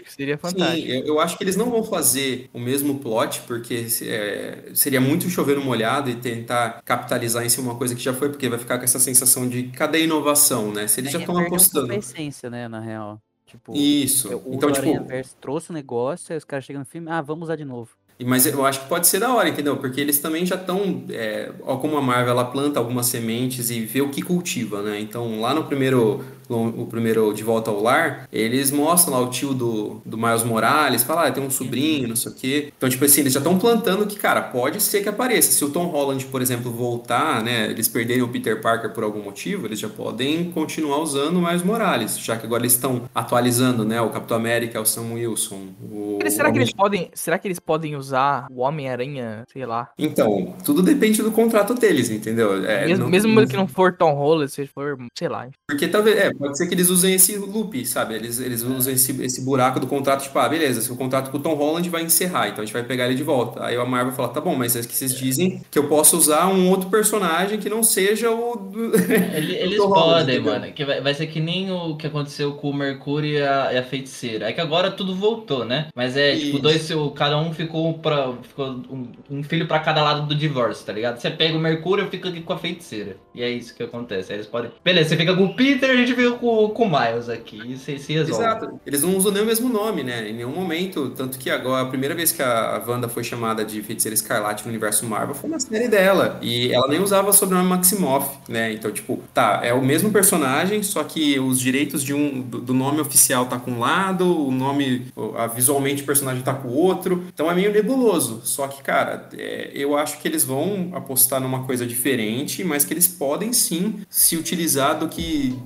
possibilidade- fantástico, seria fantástico. Sim, eu, eu acho que eles não vão fazer o mesmo plot, porque é, seria muito chover no molhado e tentar capitalizar em cima uma coisa que já foi, porque vai ficar com essa sensação de cadê a inovação, né? Se eles já estão pouco apostando. a essência, né, na real. Tipo, Isso. o Então, tipo, Verso trouxe o negócio, aí os caras chegam no filme, ah, vamos usar de novo. Mas eu acho que pode ser da hora, entendeu? Porque eles também já estão. É, como a Marvel ela planta algumas sementes e vê o que cultiva, né? Então, lá no primeiro. O primeiro De Volta ao Lar, eles mostram lá o tio do, do Miles Morales, fala, ah, tem um sobrinho, não sei o quê. Então, tipo assim, eles já estão plantando que, cara, pode ser que apareça. Se o Tom Holland, por exemplo, voltar, né, eles perderem o Peter Parker por algum motivo, eles já podem continuar usando o Miles Morales, já que agora eles estão atualizando, né, o Capitão América, o Sam Wilson, o... Eles- será que eles podem, será que eles podem usar o Homem-Aranha, sei lá? Então, tudo depende do contrato deles, entendeu? É, mesmo não- mesmo que não for Tom Holland, se for, sei lá. Porque talvez, é, pode ser que eles usem esse loop, sabe? Eles, eles usam esse, esse buraco do contrato, tipo, ah, beleza, se o contrato com o Tom Holland vai encerrar, então a gente vai pegar ele de volta. Aí a Marvel fala, tá bom, mas é que vocês dizem que eu posso usar um outro personagem que não seja o. do- Ele- Eles Tom Holland, podem, entendeu? mano. Que vai, vai ser que nem o que aconteceu com o Mercúrio e a, e a feiticeira. É que agora tudo voltou, né? Mas é, tipo, Isso. dois, o- cada um ficou pra. Ficou um, um filho pra cada lado do divórcio, tá ligado? Você pega o Mercúrio, eu fico aqui com a feiticeira. E é isso que acontece. Aí eles podem. Beleza, você fica com o Peter, a gente fica com, com o Miles aqui. E você se resolve. Exato. Eles não usam nem o mesmo nome, né? Em nenhum momento. Tanto que agora, a primeira vez que a Wanda foi chamada de Feiticeira Escarlate no universo Marvel foi na série dela. E ela nem usava o sobrenome Maximoff, né? Então, tipo, tá, é o mesmo personagem, só que os direitos de um, do, do nome oficial tá com um lado, o nome, a, visualmente o personagem tá com o outro. Então é meio nebuloso. Só que, cara, é, eu acho que eles vão apostar numa coisa diferente, mas que eles podem sim se utilizar do que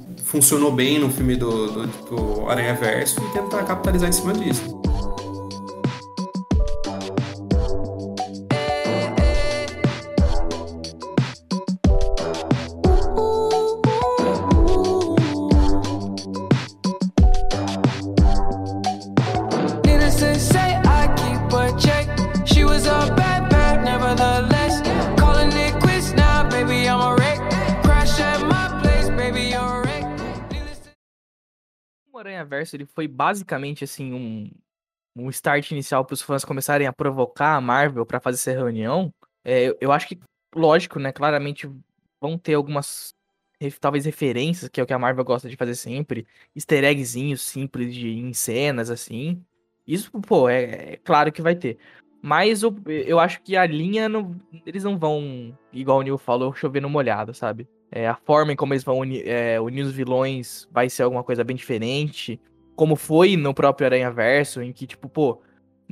funcionou bem no filme do, do, do Aranha Verso e tentar capitalizar em cima disso. O Aranha Verso ele foi basicamente assim um, um start inicial para os fãs começarem a provocar a Marvel para fazer essa reunião. É, eu- acho que, lógico, né? Claramente vão ter algumas talvez referências, que é o que a Marvel gosta de fazer sempre, easter eggzinhos simples de em cenas assim. Isso, pô, é, é claro que vai ter. Mas o- eu acho que a linha não, eles não vão, igual o Neil falou, chover no molhado, sabe? É, a forma em como eles vão uni- é, unir os vilões vai ser alguma coisa bem diferente. Como foi no próprio Aranha Verso, em que, tipo, pô,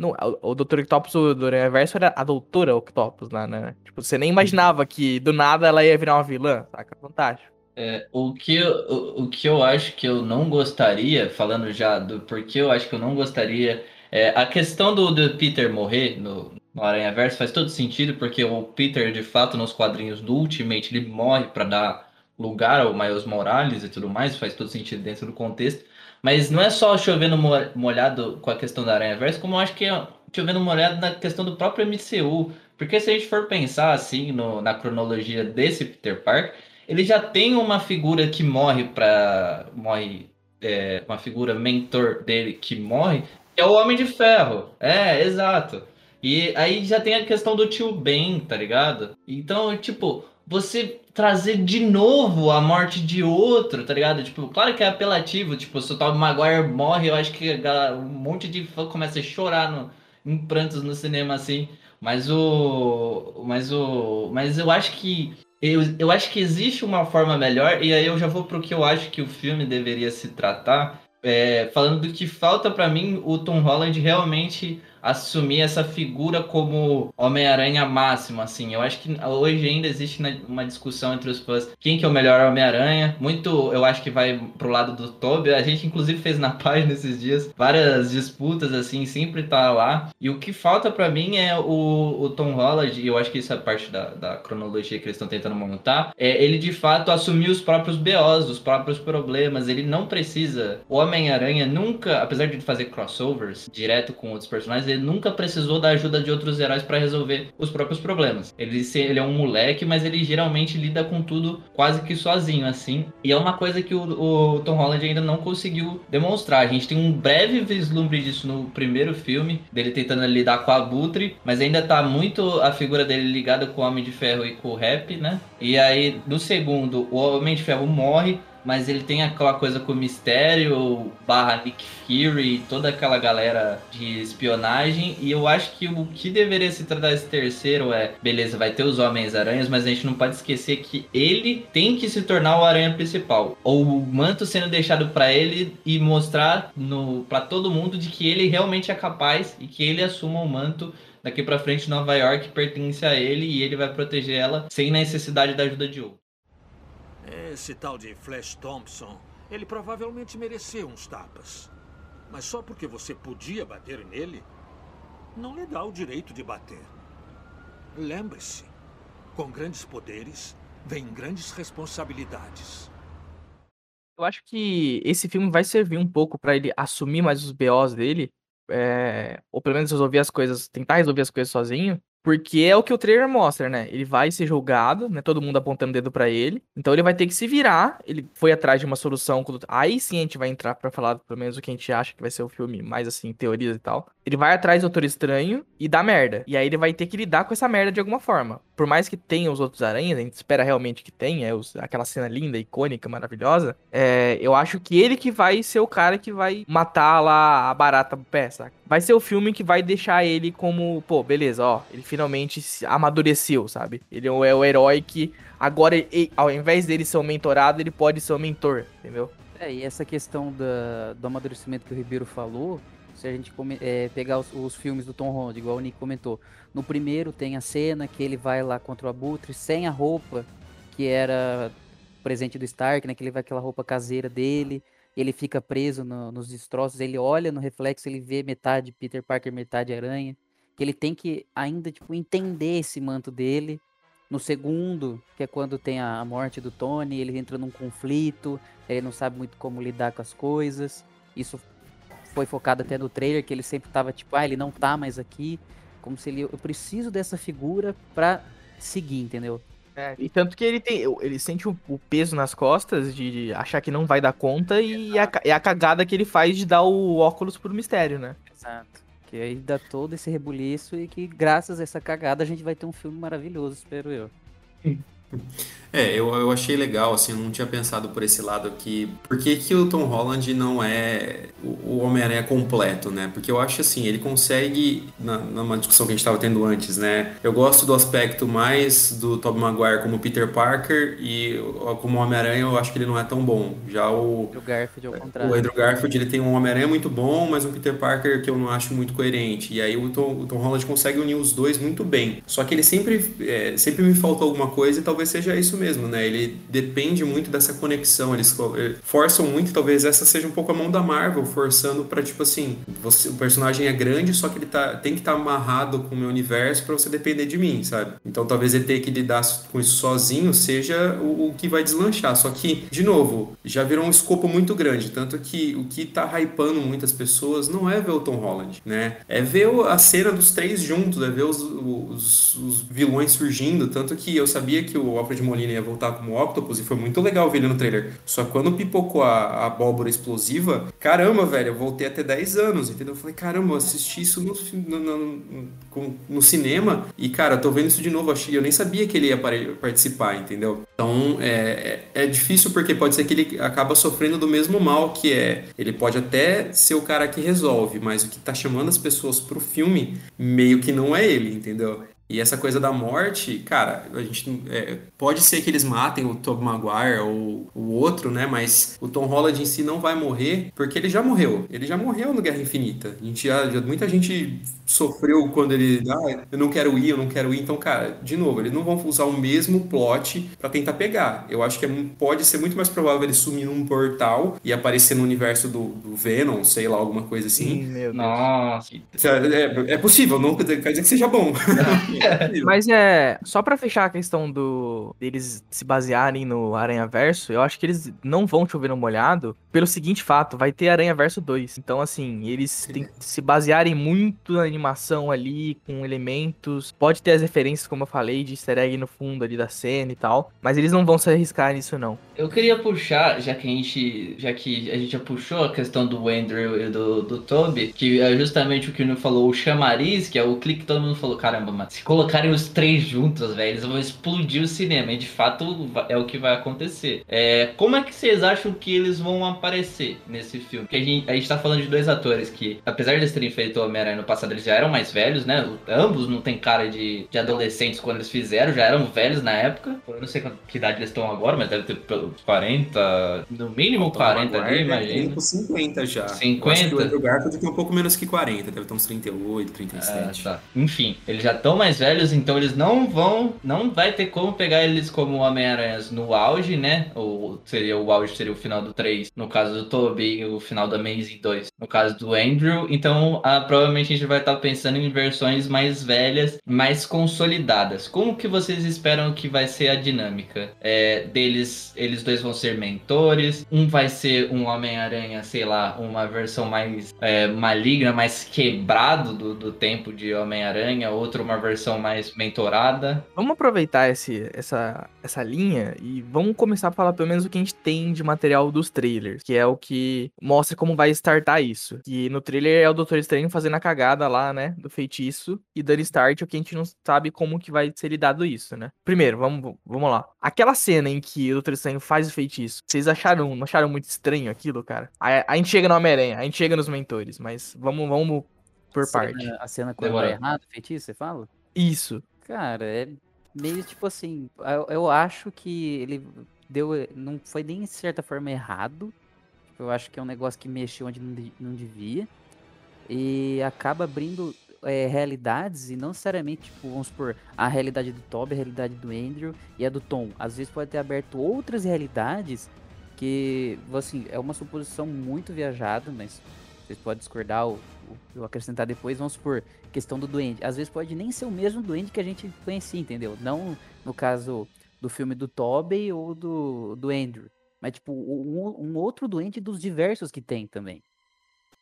o, o Dr. Octopus do, Aranha Verso era a Doutora Octopus, né, né? Tipo, você nem imaginava que do nada ela ia virar uma vilã, saca? Fantástico. É, o que, o, o que eu acho que eu não gostaria, falando já do porquê eu acho que eu não gostaria, é a questão do, do Peter morrer no, no Aranha Verso, faz todo sentido, porque o Peter, de fato, nos quadrinhos do Ultimate, ele morre para dar lugar ao Miles Morales e tudo mais, faz todo sentido dentro do contexto. Mas não é só chovendo mo- molhado com a questão da Aranha Verso, como acho que é chovendo molhado na questão do próprio MCU. Porque se a gente for pensar assim no- na cronologia desse Peter Parker, ele já tem uma figura que morre para morre é, uma figura mentor dele que morre, é o Homem de Ferro. É, exato. E aí já tem a questão do tio Ben, tá ligado? Então, tipo, você trazer de novo a morte de outro, tá ligado? Tipo, claro que é apelativo, tipo, se o Tobey Maguire morre, eu acho que galera- um monte de fã começa a chorar no, em prantos no cinema assim. Mas o. Mas o. Mas eu acho que. Eu, eu acho que existe uma forma melhor, e aí eu já vou pro que eu acho que o filme deveria se tratar. É, falando do que falta pra mim o Tom Holland realmente assumir essa figura como Homem-Aranha máximo, assim. Eu acho que hoje ainda existe uma discussão entre os fãs quem que é o melhor Homem-Aranha. Muito, eu acho que vai pro lado do Tobey. A gente inclusive fez na página esses dias várias disputas assim, sempre tá lá. E o que falta pra mim é o, o Tom Holland, e eu acho que isso é parte da, da cronologia que eles estão tentando montar, é ele de fato assumir os próprios BOs, os próprios problemas. Ele não precisa. O Homem-Aranha nunca, apesar de fazer crossovers direto com outros personagens, ele nunca precisou da ajuda de outros heróis para resolver os próprios problemas. Ele, ele é um moleque, mas ele geralmente lida com tudo quase que sozinho, assim. E é uma coisa que o, o Tom Holland ainda não conseguiu demonstrar. A gente tem um breve vislumbre disso no primeiro filme, dele tentando lidar com a Abutre, mas ainda tá muito a figura dele ligada com o Homem de Ferro e com o Rap, né? E aí, no segundo, o Homem de Ferro morre, mas ele tem aquela coisa com o Mistério, barra Nick Fury, toda aquela galera de espionagem. E eu acho que o que deveria se tratar esse terceiro é, beleza, vai ter os Homens-Aranhas, mas a gente não pode esquecer que ele tem que se tornar o aranha principal. Ou o manto sendo deixado pra ele e mostrar para todo mundo de que ele realmente é capaz e que ele assuma o manto daqui pra frente Nova York pertence a ele e ele vai proteger ela sem necessidade da ajuda de outro. Esse tal de Flash Thompson, ele provavelmente mereceu uns tapas. Mas só porque você podia bater nele, não lhe dá o direito de bater. Lembre-se, com grandes poderes, vem grandes responsabilidades. Eu acho que esse filme vai servir um pouco pra ele assumir mais os BOs dele, é, ou pelo menos resolver as coisas, tentar resolver as coisas sozinho, porque é o que o trailer mostra, né? Ele vai ser julgado, né? Todo mundo apontando o dedo pra ele. Então ele vai ter que se virar. Ele foi atrás de uma solução. Aí sim a gente vai entrar pra falar pelo menos o que a gente acha que vai ser o filme, mais assim, teorias e tal. Ele vai atrás do Doutor Estranho e dá merda. E aí ele vai ter que lidar com essa merda de alguma forma. Por mais que tenha os outros aranhas, a gente espera realmente que tenha, os- aquela cena linda, icônica, maravilhosa. é, eu acho que ele que vai ser o cara que vai matar lá a barata do pé, saca? Vai ser o filme que vai deixar ele como, pô, beleza, ó, ele finalmente amadureceu, sabe? Ele é o é herói que agora, ele- ao invés dele ser um mentorado, ele pode ser um mentor, entendeu? É, e essa questão da, do amadurecimento que o Ribeiro falou, se a gente é, pegar os, os filmes do Tom Holland, igual o Nick comentou, no primeiro tem a cena que ele vai lá contra o Abutre sem a roupa que era presente do Stark, né? Que ele vai com aquela roupa caseira dele, ele fica preso no- nos destroços, ele olha no reflexo, ele vê metade Peter Parker, metade aranha, que ele tem que ainda, tipo, entender esse manto dele. No segundo, que é quando tem a morte do Tony, ele entra num conflito, ele não sabe muito como lidar com as coisas. Isso foi focado até no trailer, que ele sempre tava tipo, ah, ele não tá mais aqui. Como se ele. Eu preciso dessa figura pra seguir, entendeu? É, e tanto que ele tem, ele sente o, o peso nas costas de, de achar que não vai dar conta e a, é a cagada que ele faz de dar o óculos pro mistério, né? Exato. Que aí dá todo esse rebuliço e que, graças a essa cagada, a gente vai ter um filme maravilhoso, espero eu. É, eu, eu achei legal, assim, eu não tinha pensado por esse lado aqui. Por que, que o Tom Holland não é o, o Homem-Aranha completo, né? Porque eu acho assim, ele consegue, na, numa discussão que a gente estava tendo antes, né? Eu gosto do aspecto mais do Tobey Maguire como Peter Parker e como Homem-Aranha eu acho que ele não é tão bom. Já o, O Garfield ao o contrário. Andrew Garfield ele tem um Homem-Aranha muito bom, mas um Peter Parker que eu não acho muito coerente. E aí o Tom, o Tom Holland consegue unir os dois muito bem. Só que ele sempre, é, sempre me faltou alguma coisa e talvez talvez seja isso mesmo, né? Ele depende muito dessa conexão, eles eh, forçam muito, talvez essa seja um pouco a mão da Marvel, forçando pra, tipo assim, você, o personagem é grande, só que ele tá, tem que estar amarrado com o meu universo pra você depender de mim, sabe? Então talvez ele ter que lidar com isso sozinho seja o, o que vai deslanchar. Só que, de novo, já virou um escopo muito grande, tanto que o que tá hypando muitas pessoas não é ver o Tom Holland, né? É ver a cena dos três juntos, é ver os, os, os vilões surgindo, tanto que eu sabia que o Alfred Molina ia voltar como Octopus e foi muito legal ver ele no trailer. Só que quando pipocou a, a abóbora explosiva, caramba, velho, eu voltei até 10 anos, entendeu? Eu falei, caramba, eu assisti isso no, no, no- no- cinema e, cara, eu tô vendo isso de novo, achei, eu nem sabia que ele ia participar, entendeu? Então, é, é, é difícil porque pode ser que ele acaba sofrendo do mesmo mal, que é, ele pode até ser o cara que resolve, mas o que tá chamando as pessoas pro filme, meio que não é ele, entendeu? E essa coisa da morte, cara, a gente é, pode ser que eles matem o Tobey Maguire ou o outro, né? Mas o Tom Holland em si não vai morrer porque ele já morreu. Ele já morreu no Guerra Infinita. A gente já, já- muita gente sofreu quando ele, ah, eu não quero ir, eu não quero ir. Então, cara, de novo, eles não vão usar o mesmo plot pra tentar pegar. Eu acho que é pode ser muito mais provável ele sumir num portal e aparecer no universo do, do Venom, sei lá, alguma coisa assim. meu Deus. Nossa. É, é possível, não quer dizer que seja bom. Mas é. Só pra fechar a questão do deles se basearem no Aranha Verso, eu acho que eles não vão chover no molhado pelo seguinte fato: vai ter Aranha Verso 2. Então, assim, eles têm que se basearem muito na animação ali, com elementos. Pode ter as referências, como eu falei, de easter egg no fundo ali da cena e tal. Mas eles não vão se arriscar nisso, não. Eu queria puxar, já que a gente, já que a gente já puxou a questão do Andrew e do, do Toby, que é justamente o que o Nuno falou, o chamariz, que é o clique que todo mundo falou, caramba, mano, se colocarem os três juntos, velho, eles vão explodir o cinema, e de fato é o que vai acontecer. É, como é que vocês acham que eles vão aparecer nesse filme? Porque a gente, a gente tá falando de dois atores que, apesar de eles terem feito Homem-Aranha no passado, eles já eram mais velhos, né? Ambos não tem cara de, de adolescentes quando eles fizeram, já eram velhos na época. Eu não sei que idade eles estão agora, mas deve ter pelo 40, no mínimo 40 ali, imagina. com 50 já. 50? Eu acho que o Andrew Garfield tem um pouco menos que 40, deve ter uns 38, Ah, 37. tá. Enfim, eles já estão mais velhos, então eles não vão. Não vai ter como pegar eles como Homem-Aranhas no auge, né? Ou seria o auge, seria o final do 3. No caso do Tobey, o final da Amazing 2. No caso do Andrew. Então, ah, provavelmente a gente vai estar pensando em versões mais velhas, mais consolidadas. Como que vocês esperam que vai ser a dinâmica? É, deles, eles dois vão ser mentores. Um vai ser um Homem-Aranha, sei lá, uma versão mais é, maligna, mais quebrado do, do tempo de Homem-Aranha. Outro uma versão mais mentorada. Vamos aproveitar esse, essa, essa linha e vamos começar a falar pelo menos o que a gente tem de material dos trailers, que é o que mostra como vai startar isso. E no trailer é o Doutor Estranho fazendo a cagada lá, né, do feitiço e dando start, o que a gente não sabe como que vai ser lidado isso, né. Primeiro, vamos, vamos lá. Aquela cena em que o Doutor Estranho faz o feitiço, vocês acharam, não acharam muito estranho aquilo, cara? A, a gente chega no Homem-Aranha, a gente chega nos mentores, mas vamos, vamos por parte. Cena- a cena quando Demorou. dá errado, feitiço, você fala? Isso. Cara, é meio tipo assim, eu, eu acho que ele deu, não foi nem de certa forma errado. Tipo, Eu acho que é um negócio que mexeu onde não, de- não devia. E acaba abrindo é, realidades e não necessariamente, tipo, vamos supor, a realidade do Toby, a realidade do Andrew e a do Tom. Às vezes pode ter aberto outras realidades que, assim, é uma suposição muito viajada, mas vocês podem discordar ou, ou acrescentar depois, vamos supor, questão do duende. Às vezes pode nem ser o mesmo duende que a gente conhecia, entendeu? Não no caso do filme do Tobey ou do, do Andrew. Mas, tipo, um, um outro duende dos diversos que tem também.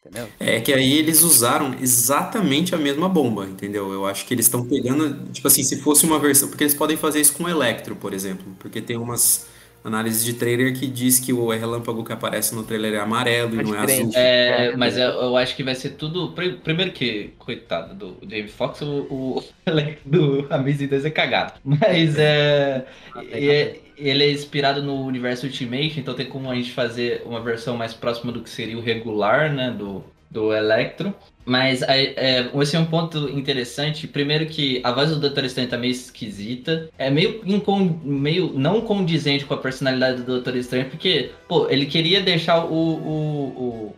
Entendeu? É que aí eles usaram exatamente a mesma bomba, entendeu? Eu acho que eles estão pegando, tipo assim, se fosse uma versão, porque eles podem fazer isso com o Electro, por exemplo, porque tem umas análises de trailer que diz que o relâmpago que aparece no trailer é amarelo e É não é azul. É, É, mas eu, eu acho que vai ser tudo. pri- Primeiro que, coitado do Jamie Foxx, o, o do Amazing 2 é cagado. Mas é. e é- ele é inspirado no universo Ultimate, então tem como a gente fazer uma versão mais próxima do que seria o regular, né? Do, do Electro. Mas é, é, esse é um ponto interessante. Primeiro que a voz do Dr. Estranho tá meio esquisita. É meio, incon- meio não condizente com a personalidade do Dr. Estranho, porque, pô, ele queria deixar o, o, o,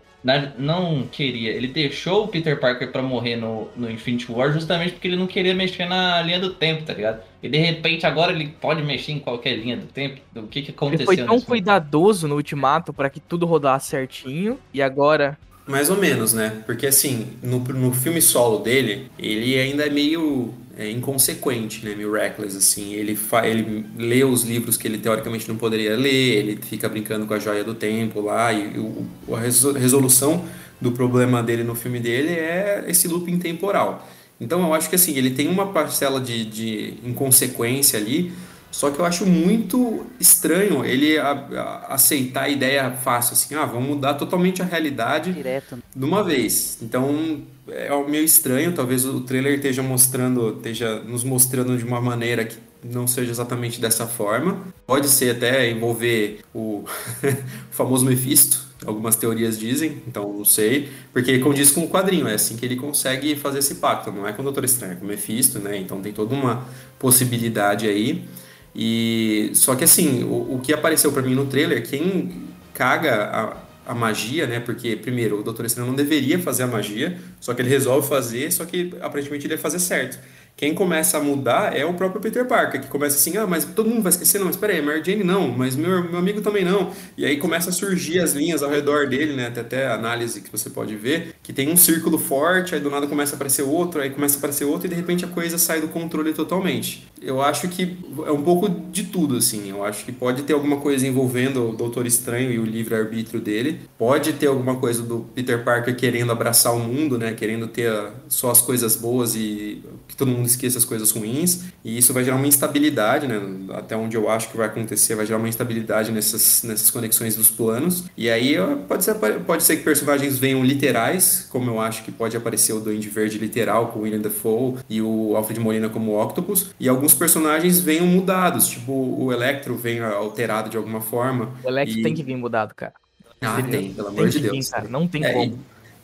não queria. Ele deixou o Peter Parker pra morrer no, no Infinity War justamente porque ele não queria mexer na linha do tempo, tá ligado? E de repente agora ele pode mexer em qualquer linha do tempo. O que que Ele aconteceu foi tão nesse momento? cuidadoso no Ultimato pra que tudo rodasse certinho. E agora. Mais ou menos, né? Porque assim, no, no filme solo dele, ele ainda é meio é, inconsequente, né? Meio reckless, assim. Ele, fa ele lê os livros que ele teoricamente não poderia ler, ele fica brincando com a joia do tempo lá, e o, a resol- resolução do problema dele no filme dele é esse looping temporal. Então eu acho que assim, ele tem uma parcela de, de inconsequência ali, só que eu acho muito estranho ele a- a- aceitar a ideia fácil, assim, ah, vamos mudar totalmente a realidade Direto. de uma vez. Então é meio estranho, talvez o trailer esteja mostrando, esteja nos mostrando de uma maneira que não seja exatamente dessa forma. Pode ser até envolver o famoso Mephisto, algumas teorias dizem, então não sei, porque condiz com o quadrinho, é assim que ele consegue fazer esse pacto, não é com o Doutor Estranho, é com o Mephisto, né? Então tem toda uma possibilidade aí. E só que assim, o, o que apareceu pra mim no trailer, quem caga a, a magia, né? Porque primeiro, o Doutor Estranho não deveria fazer a magia, só que ele resolve fazer, só que aparentemente ele vai fazer certo. Quem começa a mudar é o próprio Peter Parker, que começa assim, ah, mas todo mundo vai esquecer, não, mas peraí, Mary Jane não, mas meu, meu amigo também não. E aí começa a surgir as linhas ao redor dele, né? Até a análise que você pode ver, que tem um círculo forte, aí do nada começa a aparecer outro, aí começa a aparecer outro, e de repente a coisa sai do controle totalmente. Eu acho que é um pouco de tudo, assim. Eu acho que pode ter alguma coisa envolvendo o Doutor Estranho e o livre-arbítrio dele. Pode ter alguma coisa do Peter Parker querendo abraçar o mundo, né? Querendo ter ah, só as coisas boas e que todo mundo esqueça as coisas ruins. E isso vai gerar uma instabilidade, né? Até onde eu acho que vai acontecer, vai gerar uma instabilidade nessas, nessas conexões dos planos. E aí pode ser, pode ser que personagens venham literais, como eu acho que pode aparecer o Duende Verde literal com o William Dafoe e o Alfred Molina como Octopus. E alguns personagens venham mudados, tipo o Electro vem alterado de alguma forma. O Electro E- tem que vir mudado, cara. Ah, tem, pelo tem amor de que vir, Deus. cara. Não tem É, como. E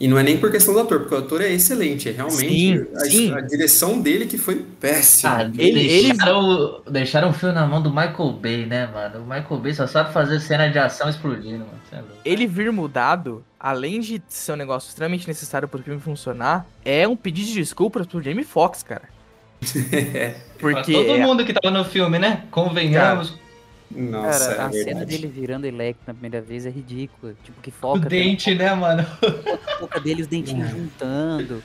não é nem por questão do ator, porque o ator é excelente, é realmente Sim, a, sim. a direção dele que foi péssima. Ah, Ele- deixaram, deixaram o fio na mão do Michael Bay, né, mano? O Michael Bay só sabe fazer cena de ação explodindo, mano. É. Ele vir mudado, além de ser um negócio extremamente necessário pro filme funcionar, é um pedido de desculpas pro Jamie Foxx, cara. É. Pra Porque todo mundo que tava no filme, né? Convenhamos. Nossa, Cara, a é cena verdade. dele virando Electro na primeira vez é ridícula. Tipo, que o foca dente, né, mano? a boca dele, os dentinhos juntando.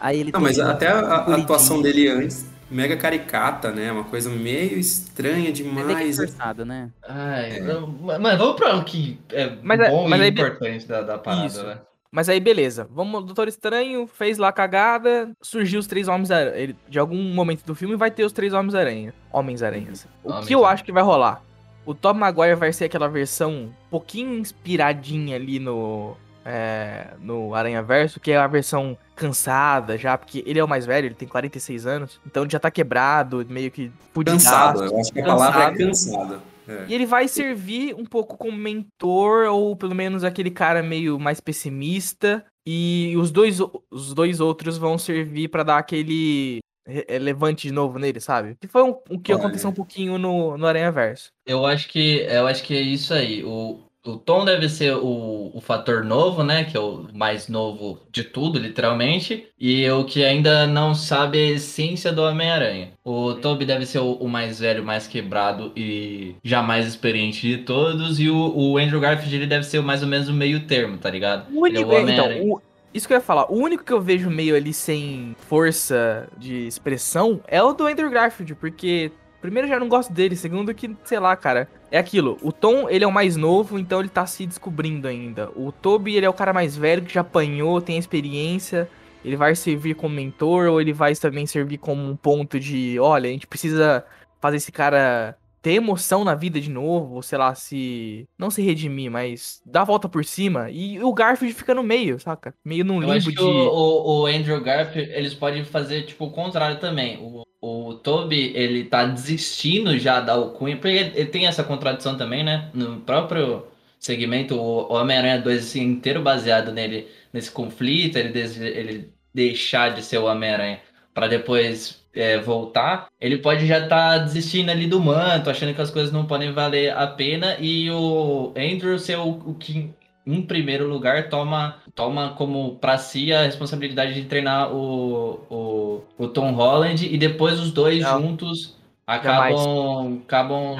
Aí ele Não, mas até a, a atuação dele antes, mega caricata, né? Uma coisa meio estranha É demais. forçado, né? Ai, Mano, vamos pra o que é Mas é- bom mas e aí- importante da, da parada, Isso. né? Mas aí, beleza. Vamos, o Doutor Estranho fez lá a cagada, surgiu os três Homens-Aranha. Ele- De algum momento do filme vai ter os três Homens-Aranha. Homens-Aranhas. O que eu acho que vai rolar? O Tom Maguire vai ser aquela versão um pouquinho inspiradinha ali no. é, no Aranha Verso, que é a versão cansada já, porque ele é o mais velho, ele tem 46 anos, então ele já tá quebrado, meio que fudidaço. Cansado, eu acho que a palavra é cansado. É. E ele vai servir um pouco como mentor, ou pelo menos aquele cara meio mais pessimista. E os dois, os dois outros vão servir pra dar aquele re- eh, levante de novo nele, sabe? Que foi um- o que Olha. aconteceu um pouquinho no, no Aranha Verso. Eu acho que eu acho que é isso aí. O, o Tom deve ser o, o fator novo, né? Que é o mais novo de tudo, literalmente. E o que ainda não sabe a essência do Homem-Aranha. O Toby deve ser o, o mais velho, mais quebrado e já mais experiente de todos. E o, o Andrew Garfield ele deve ser mais ou menos o meio termo, tá ligado? O Ele é o é, então, o- isso que eu ia falar, o único que eu vejo meio ali sem força de expressão é o do Andrew Garfield, porque primeiro já não gosto dele, segundo que, sei lá, cara, é aquilo, o Tom, ele é o mais novo, então ele tá se descobrindo ainda. O Toby, ele é o cara mais velho que já apanhou, tem experiência, ele vai servir como mentor ou ele vai também servir como um ponto de, olha, a gente precisa fazer esse cara ter emoção na vida de novo, ou sei lá, se. Não se redimir, mas dar a volta por cima. E o Garfield fica no meio, saca? Meio num Eu acho limbo que de. o, o, Andrew Garfield, eles podem fazer, tipo, o contrário também. O, o Toby, ele tá desistindo já da alcunha, porque ele, ele tem essa contradição também, né? No próprio segmento, o o Homem-Aranha 2, assim, inteiro baseado nele, nesse conflito, ele, dese- ele deixar de ser o Homem-Aranha pra depois é, voltar, ele pode já estar desistindo ali do manto, achando que as coisas não podem valer a pena, e o Andrew ser o, o que em primeiro lugar, toma, toma como pra si a responsabilidade de treinar o, o, o Tom Holland e depois os dois Não. juntos Jamais. acabam. acabam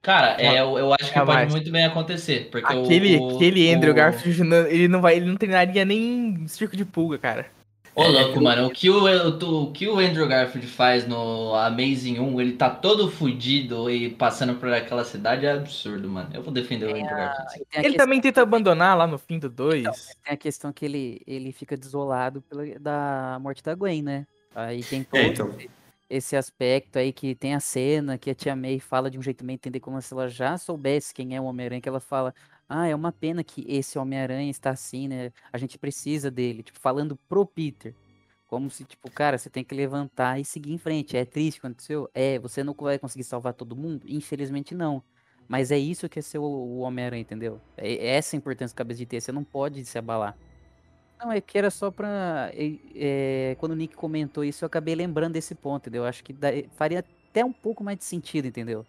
Cara, é, eu, eu acho que Jamais. pode muito bem acontecer. Porque o- Aquele, o, aquele Andrew o- Garfield, ele não vai, ele não treinaria nem circo de pulga, cara. Ô, É, louco, eu- mano, o que o, o, o que o Andrew Garfield faz no Amazing 1, ele tá todo fudido e passando por aquela cidade é absurdo, mano. Eu vou defender o Andrew Garfield. Ele questão- também tenta abandonar lá no fim do 2. tem a questão que ele, ele fica desolado pela, da morte da Gwen, né? Aí tem todo É, então. esse, esse aspecto aí que tem a cena que a tia May fala de um jeito meio entender como se ela já soubesse quem é o Homem-Aranha, que ela fala, ah, é uma pena que esse Homem-Aranha está assim, né? A gente precisa dele, tipo, falando pro Peter. Como se, tipo, cara, você tem que levantar e seguir em frente. É triste o que aconteceu? É, você não vai conseguir salvar todo mundo? Infelizmente não. Mas é isso que é ser o, Homem-Aranha, entendeu? É, é essa a importância do cabeça de ter. Você não pode se abalar. Não, é que era só pra. é, quando o Nick comentou isso, eu acabei lembrando desse ponto, entendeu? Acho que faria até um pouco mais de sentido, entendeu?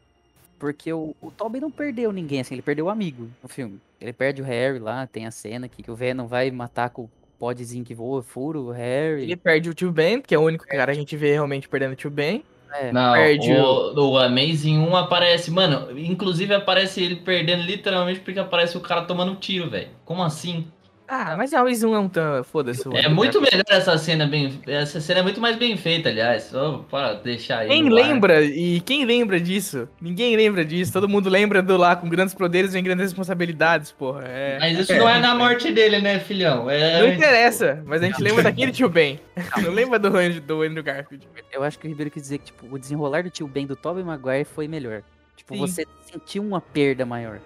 Porque o, o Tobey não perdeu ninguém, assim, ele perdeu o amigo no filme. Ele perde o Harry lá, tem a cena aqui que o Venom vai matar com o podzinho que voa, fura o Harry. Ele perde o Tio Ben, que é o único cara que a gente vê realmente perdendo o Tio Ben. É, Não, perde o, o Amazing 1 aparece, mano, inclusive aparece ele perdendo literalmente porque aparece o cara tomando tiro, velho. Como assim? Ah, mas a Wiz 1 é um tão. Foda-se. o É muito Garfield. melhor essa cena bem. Essa cena é muito mais bem feita, aliás. Só para deixar aí. Quem lembra? E quem lembra disso? Ninguém lembra disso. Todo mundo lembra do lá com grandes poderes vem grandes responsabilidades, porra. É... Mas isso não é na morte dele, né, filhão? É... Não interessa, mas a gente lembra daquele tio Ben. Não lembra do, Andrew- do Andrew Garfield. eu acho que o Ribeiro quis dizer que, tipo, o desenrolar do tio Ben do Tobey Maguire foi melhor. Tipo, Sim. você sentiu uma perda maior.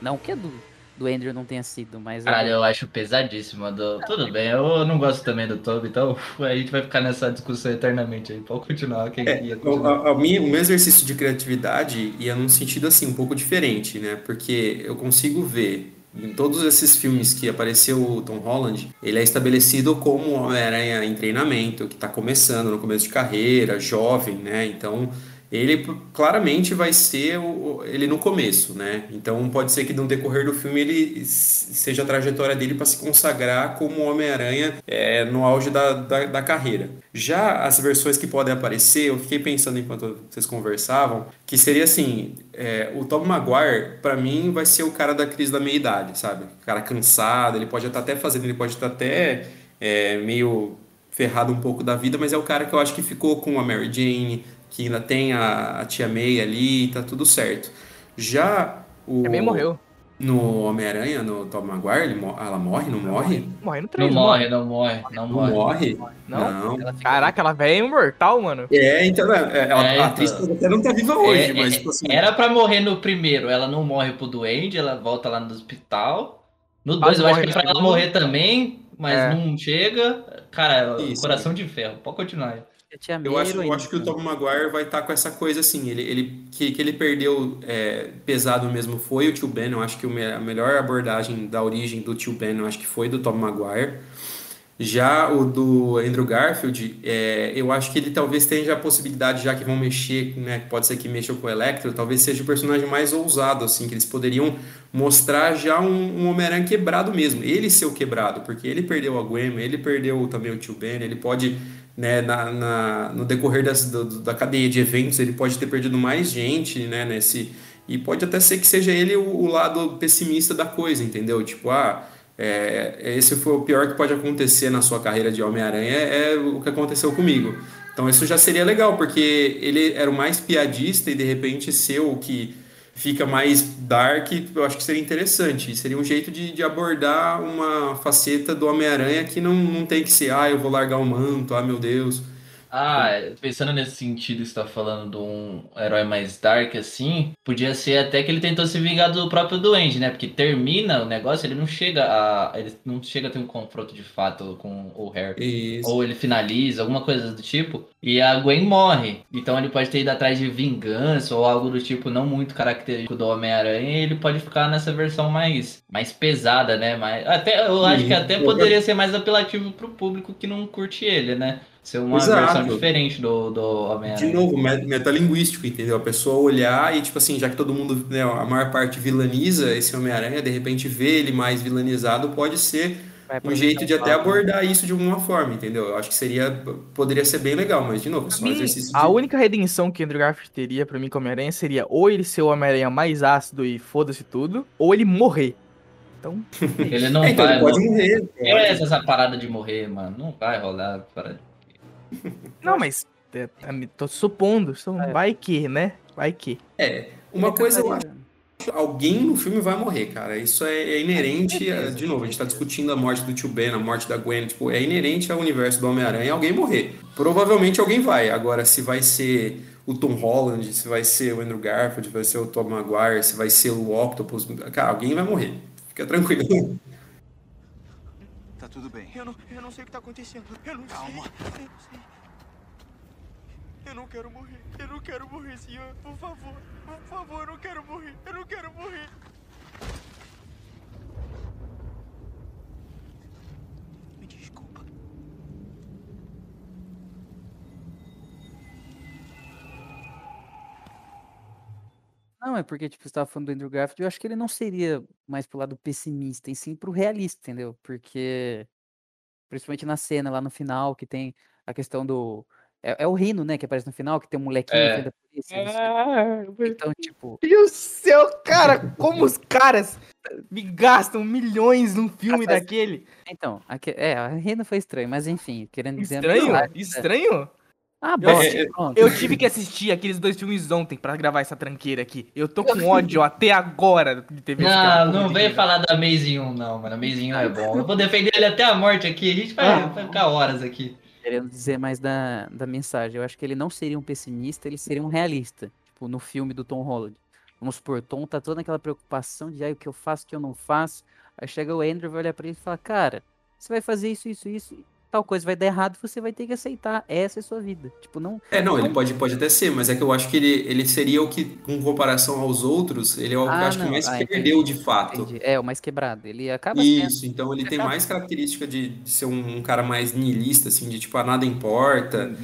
Não que a do, do Andrew não tenha sido, mas. a Caralho, do- eu acho pesadíssimo. a Do... Tudo bem, eu não gosto também do Toby, então a gente vai ficar nessa discussão eternamente aí. Pode continuar, quem É, ia o, continuar. a- a minha- o meu exercício de criatividade ia num sentido assim, um pouco diferente, né? Porque eu consigo ver em todos esses filmes que apareceu o Tom Holland, ele é estabelecido como um Homem-Aranha em treinamento, que está começando no começo de carreira, jovem, né? Então ele claramente vai ser o, ele no começo, né? Então pode ser que no decorrer do filme ele seja a trajetória dele para se consagrar como Homem-Aranha é, no auge da, da, da carreira. Já as versões que podem aparecer, eu fiquei pensando enquanto vocês conversavam, que seria assim, é, o Tom Maguire, para mim, vai ser o cara da crise da meia-idade, sabe? O cara cansado, ele pode estar até fazendo, ele pode estar até é, meio ferrado um pouco da vida, mas é o cara que eu acho que ficou com a Mary Jane, que ainda tem a, a tia May ali, tá tudo certo. Já o Também morreu. no Homem-Aranha, no Tom Maguire, ele mo- ela morre, não morre? Morre no Não 3. morre, não morre, não Não morre. morre? Não? Não. Caraca, ela é imortal, mano. É, então, é, ela, É, a atriz então. até não tá viva hoje, É, mas é, tipo assim. Era pra morrer no primeiro, ela não morre pro duende, ela volta lá no hospital. No Quase 2 eu acho morre que é pra ela morrer também, mas É. não chega. Cara, Isso. coração de ferro. Pode continuar aí. Eu acho, eu acho que o? Tom Maguire vai estar com essa coisa assim, ele, ele que, que ele perdeu é, pesado mesmo foi o Tio Ben, eu acho que a melhor abordagem da origem do Tio Ben, eu acho que foi do Tom Maguire. Já o do Andrew Garfield, é, eu acho que ele talvez tenha a possibilidade, já que vão mexer, né, pode ser que mexam com o Electro, talvez seja o personagem mais ousado, assim, que eles poderiam mostrar já um, um Homem-Aranha quebrado mesmo, ele ser o quebrado, porque ele perdeu a Gwen, ele perdeu também o Tio Ben, ele pode, né, na, na- no decorrer das, do- da cadeia de eventos, ele pode ter perdido mais gente, né, nesse... E pode até ser que seja ele o, o lado pessimista da coisa, entendeu? Tipo, ah, é, esse foi o pior que pode acontecer na sua carreira de Homem-Aranha, é o que aconteceu comigo. Então isso já seria legal, porque ele era o mais piadista e de repente ser o que fica mais dark, eu acho que seria interessante. Seria um jeito de, de abordar uma faceta do Homem-Aranha que não, não tem que ser, ah, eu vou largar o manto, ah, meu Deus. Ah, pensando nesse sentido que você tá falando de um herói mais dark assim, podia ser até que ele tentou se vingar do próprio Duende, né? Porque termina o negócio, ele não chega a. Ele não chega a ter um confronto de fato com o Harry. Isso. Ou ele finaliza, alguma coisa do tipo, e a Gwen morre. Então ele pode ter ido atrás de vingança ou algo do tipo não muito característico do Homem-Aranha, e ele pode ficar nessa versão mais, mais pesada, né? Mais, até, eu acho que até poderia ser mais apelativo pro público que não curte ele, né? Ser uma Exato. versão diferente do, do Homem-Aranha. De novo, me- metalinguístico, entendeu? A pessoa olhar e, tipo assim, já que todo mundo, né, a maior parte vilaniza esse Homem-Aranha, de repente ver ele mais vilanizado pode ser um jeito de até abordar isso de alguma forma, entendeu? Eu acho que seria, poderia ser bem legal, mas de novo, só um exercício de... a única redenção que Andrew Garfield teria pra mim como Homem-Aranha seria ou ele ser o Homem-Aranha mais ácido e foda-se tudo, ou ele morrer. Então, Ele não É, então vai ele pode morrer. morrer. É essa, essa parada de morrer, mano. Não vai rolar. Para... não, mas é, tá tô supondo, só É. vai que, né? Vai que. É, uma coisa eu acho alguém no filme vai morrer, cara. Isso é, é inerente. a- de novo, a gente tá discutindo a morte do tio Ben, a morte da Gwen. Tipo, é inerente ao universo do Homem-Aranha alguém morrer. Provavelmente alguém vai. Agora, se vai ser o Tom Holland, se vai ser o Andrew Garfield, se vai ser o Tom Maguire, se vai ser o Octopus. Cara, alguém vai morrer. Fica tranquilo. Tudo bem. Eu não, eu não sei o que tá acontecendo. Eu não Calma. sei. Eu não sei. Eu não quero morrer. Eu não quero morrer, senhor. Por favor. Por favor, eu não quero morrer. Eu não quero morrer. Não, é porque, tipo, você tava falando do Andrew Garfield, eu acho que ele não seria mais pro lado pessimista, e sim pro realista, entendeu? Porque, principalmente na cena lá no final, que tem a questão do. É, é o Rino, né, que aparece no final, que tem um molequinho É. da polícia. Meu Então, tipo. Deus do céu, cara, como os caras me gastam milhões num filme daquele. Então, aque- é, a Rino foi estranho, mas enfim, querendo dizer. a Estranho? mensagem, né? Estranho? Ah, Eu- bosta, pronto. Eu tive que assistir aqueles dois filmes ontem pra gravar essa tranqueira aqui. Eu tô com ódio até agora de ter visto aquela Não, não vem falar da Amazing 1, não, mano. Amazing 1 é bom. Eu vou defender ele até a morte aqui. A gente vai, Ah. vai ficar horas aqui. Querendo dizer mais da, da mensagem. Eu acho que ele não seria um pessimista, ele seria um realista. Tipo, no filme do Tom Holland. Vamos supor, Tom tá toda naquela preocupação de aí o que eu faço, o que eu não faço. Aí chega o Andrew, vai olhar pra ele e fala, cara, você vai fazer isso, isso, isso, tal coisa vai dar errado, você vai ter que aceitar. Essa é a sua vida. Tipo, não. É, não, ele pode, pode até ser, mas é que eu acho que ele, ele seria o que, com comparação aos outros, ele é o que eu Ah, acho que mais ah, perdeu entendi, de fato. Entendi. É, o mais quebrado. Ele acaba sendo. Isso, então ele tem acaba- mais característica de, de ser um, um cara mais niilista, assim, de tipo, ah, nada importa,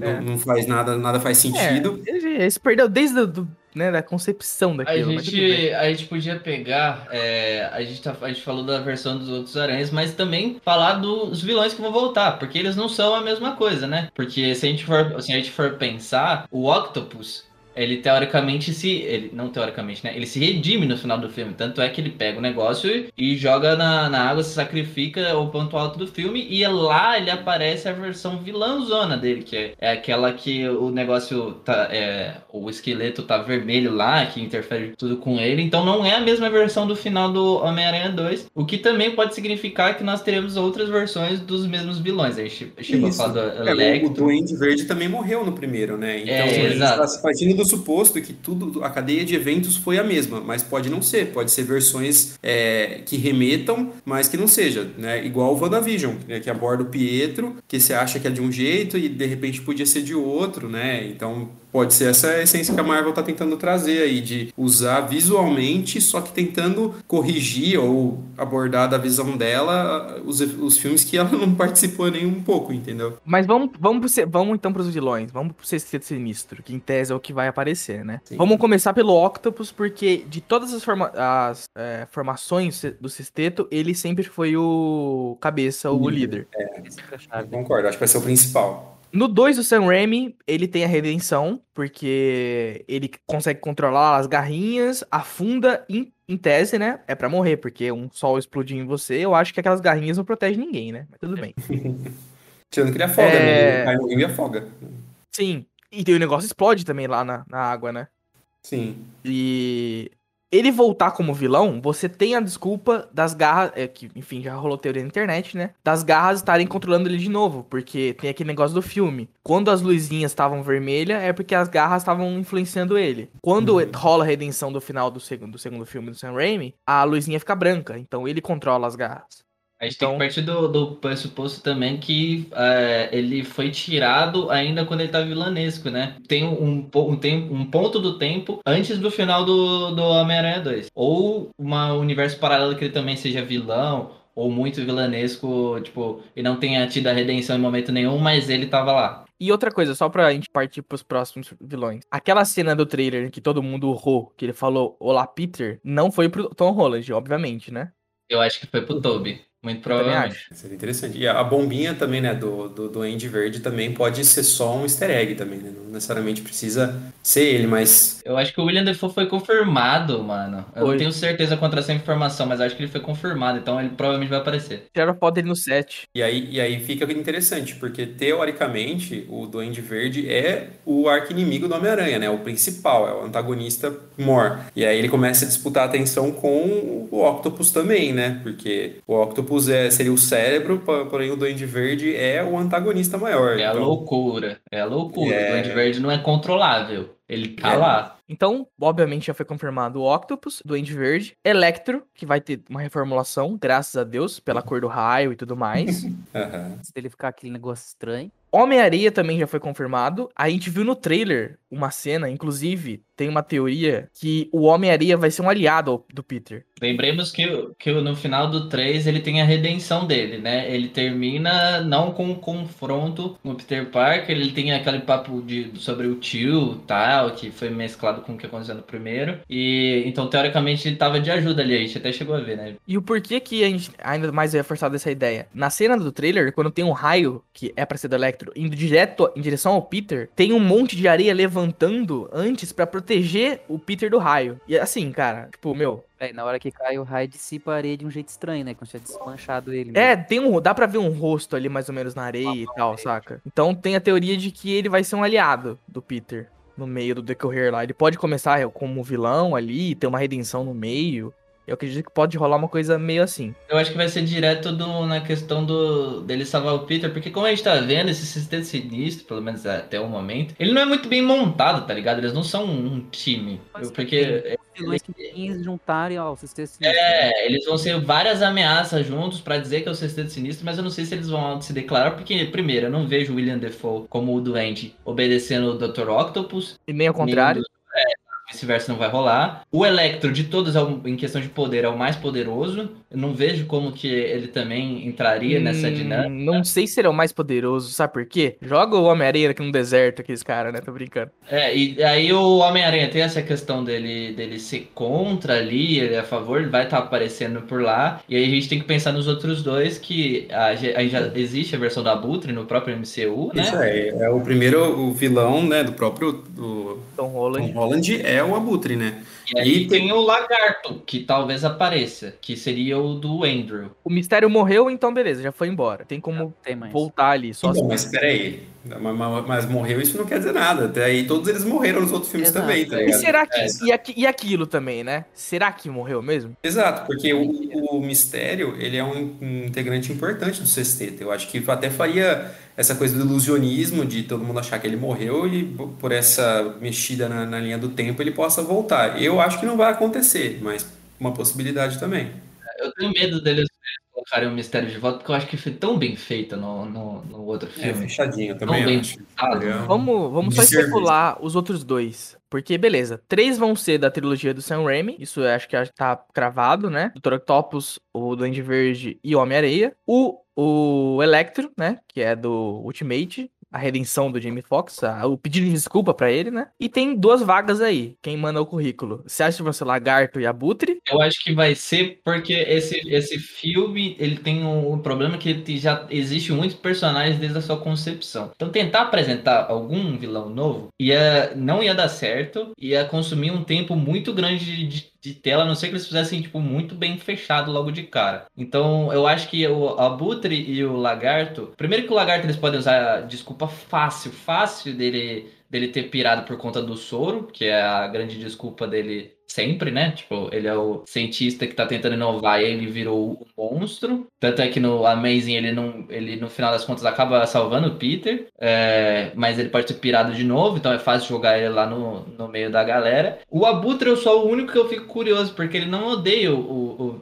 É. não, não faz nada, nada faz sentido. É, ele, ele se perdeu desde do- né, da concepção A daquilo. bem. gente, a gente podia pegar. é, a, gente tá, a gente falou da versão dos outros aranhas, mas também falar dos vilões que vão voltar, porque eles não são a mesma coisa, né? Porque se a gente for, se a gente for pensar, o Octopus. Ele teoricamente se. Ele, não teoricamente, né? Ele se redime no final do filme. Tanto é que ele pega o negócio e, joga na, na água, se sacrifica é o ponto alto do filme. E lá ele aparece a versão vilãozona dele, que é, é aquela que o negócio tá. É, o esqueleto tá vermelho lá, que interfere tudo com ele. Então não é a mesma versão do final do Homem-Aranha 2. O que também pode significar que nós teremos outras versões dos mesmos vilões. A gente chegou a falar do É, o, o Electro. Duende Verde também morreu no primeiro, né? Então É, a gente exato. está partindo do suposto que tudo, a cadeia de eventos foi a mesma, mas pode não ser, pode ser versões é, que remetam, mas que não seja, né? Igual o WandaVision, né? que aborda o Pietro, que você acha que é de um jeito e de repente podia ser de outro, né? Então pode ser essa essência que a Marvel tá tentando trazer aí, de usar visualmente, só que tentando corrigir ou abordar da visão dela os, os filmes que ela não participou nem um pouco, entendeu? Mas vamos, vamos, pro, vamos então pros vilões. Vamos pro Sexteto Sinistro, que em tese é o que vai aparecer, né? Sim. Vamos começar pelo Octopus, porque de todas as, forma- as, é, formações do Sexteto, ele sempre foi o cabeça, o Líder. líder. É a chave. concordo, acho que vai ser o principal. No 2 do Sam Raimi, ele tem a redenção, porque ele consegue controlar as garrinhas, afunda em, em tese, né? É pra morrer, porque um sol explodindo em você, eu acho que aquelas garrinhas não protegem ninguém, né? Mas tudo bem. Tirando que ele afoga, É. né? Ele afoga. Sim. E tem o negócio explode também lá na, na água, né? Sim. E ele voltar como vilão, você tem a desculpa das garras, é, que enfim, já rolou teoria na internet, né? Das garras estarem controlando ele de novo, porque tem aquele negócio do filme. Quando as luzinhas estavam vermelhas, é porque as garras estavam influenciando ele. Quando Uhum. rola a redenção do final do segundo, do segundo filme do Sam Raimi, a luzinha fica branca, então ele controla as garras. A gente Então- tem que partir do, do pressuposto também que é, ele foi tirado ainda quando ele tá vilanesco, né? Tem um, um, tem um ponto do tempo antes do final do, do Homem-Aranha 2. Ou um universo paralelo que ele também seja vilão, ou muito vilanesco, tipo, e não tenha tido a redenção em momento nenhum, mas ele tava lá. E outra coisa, só pra gente partir pros próximos vilões. Aquela cena do trailer que todo mundo urrou, que ele falou Olá, Peter, não foi pro Tom Holland, obviamente, né? Eu acho que foi pro Toby. Muito provavelmente. Seria interessante. E a, bombinha também, né, do, do, do Andy Verde também pode ser só um easter egg também, né? Não necessariamente precisa ser ele, mas Eu acho que o William Defoe foi confirmado, mano. Eu Foi. não tenho certeza contra essa informação, mas acho que ele foi confirmado, então ele provavelmente vai aparecer. Tiraram foto dele no set. E aí, e aí fica interessante, porque teoricamente o Duende Verde é o arqui-inimigo do Homem-Aranha, né? O principal, é o antagonista mor. E aí ele começa a disputar a atenção com o Octopus também, né? Porque o Octopus é, seria o cérebro, po- porém o Duende Verde é o antagonista maior. É a Então, loucura. É a loucura. É. O Duende Verde não é controlável. Ele tá É. lá. Então, obviamente, já foi confirmado o Octopus, Duende Verde, Electro, que vai ter uma reformulação, graças a Deus, pela cor do raio e tudo mais. aham. Antes dele ficar aquele negócio estranho. Homem-Areia também já foi confirmado. A gente viu no trailer uma cena, inclusive, tem uma teoria que o Homem-Areia vai ser um aliado do Peter. Lembremos que, que no final do 3 ele tem a redenção dele, né? Ele termina não com um confronto com o Peter Parker, ele tem aquele papo de, sobre o tio tal, que foi mesclado com o que aconteceu no primeiro. E então, teoricamente, ele tava de ajuda ali, a gente até chegou a ver, né? E o porquê que a gente ainda mais é forçado essa ideia? Na cena do trailer, quando tem um raio, que é pra ser do Electro, indo direto em direção ao Peter, tem um monte de areia levantando antes pra proteger o Peter do raio. E assim, cara, tipo, meu, É, na hora que cai o raio dissipa a areia de um jeito estranho, né? Como se tivesse desmanchado ele. É, mesmo. tem um, dá pra ver um rosto ali mais ou menos na areia e tal, saca? Então tem a teoria de que ele vai ser um aliado do Peter no meio do decorrer lá. Ele pode começar como vilão ali, ter uma redenção no meio. Eu acredito que pode rolar uma coisa meio assim. Eu acho que vai ser direto do- na questão do dele salvar o Peter, porque como a gente tá vendo, esse sistema sinistro, pelo menos até o momento, ele não é muito bem montado, tá ligado? Eles não são um time. Mas Porque Os vilões que tem se juntarem ao sistema sinistro. É, eles vão ser várias ameaças juntos pra dizer que é o Sexteto Sinistro, mas eu não sei se eles vão se declarar, porque, primeiro, eu não vejo o William Defoe como o doente obedecendo o Dr. Octopus. E nem ao contrário. Vice-versa não vai rolar. O Electro, de todos, é em questão de poder, é o mais poderoso. Eu não vejo como que ele também entraria nessa Hum, dinâmica. Não sei se ele é o mais poderoso, sabe por quê? Joga o Homem-Areia aqui no deserto, aqueles caras, né? Tô brincando. É, e aí o Homem-Aranha tem essa questão dele, dele ser contra ali, ele é a favor, ele vai estar aparecendo por lá. E aí a gente tem que pensar nos outros dois, que a, aí já existe a versão da Abutre no próprio MCU, né? Isso é, é o primeiro o vilão, né, do próprio do Tom Tom Holland. Holland é o Abutre, né? E aí E tem o Lagarto, que talvez apareça, que seria o do Andrew. O mistério morreu, então beleza, já foi embora. Tem como Tem voltar ali. Só Então, se- mas peraí. Mas, morreu, isso não quer dizer nada. Até aí todos eles morreram nos outros filmes Exato. também, tá E ligado? será que. É. E, aqui- e aquilo também, né? Será que morreu mesmo? Exato, porque o, o Mistério, ele é um, um integrante importante do sexteto. Eu acho que até faria essa coisa do ilusionismo, de todo mundo achar que ele morreu e por essa mexida na, na linha do tempo ele possa voltar. Eu acho que não vai acontecer, mas uma possibilidade também. Eu tenho medo deles colocarem o mistério de volta, porque eu acho que foi tão bem feito no, no, no outro É, filme. fechadinho, eu tão também bem pensado. Um- Vamos, vamos só serviço. especular os outros dois. Porque, beleza, três vão ser da trilogia do Sam Raimi. Isso eu acho que já tá cravado, né? Dr. Octopus, o Duende Verde e o Homem-Areia. O, o Electro, né? Que é do Ultimate. A redenção do Jamie Foxx. o pedido de desculpa pra ele, né? E tem duas vagas aí. Quem manda o currículo? Você acha que vão ser Lagarto e Abutre? Eu acho que vai ser porque esse, esse filme ele tem um, um problema que já existe muitos personagens desde a sua concepção. Então tentar apresentar algum vilão novo ia não ia dar certo, ia consumir um tempo muito grande de, de- de tela, a não ser que eles fizessem tipo muito bem fechado logo de cara. Então eu acho que o Abutre e o Lagarto, primeiro que o Lagarto eles podem usar desculpa fácil, fácil dele dele ter pirado por conta do soro, que é a grande desculpa dele sempre, né? Tipo, ele é o cientista que tá tentando inovar e ele virou um monstro. Tanto é que no Amazing ele não, ele no final das contas acaba salvando o Peter, é, mas ele pode ter pirado de novo, então é fácil jogar ele lá no, no meio da galera. O Abutre eu sou o único que eu fico curioso, porque ele não odeia o,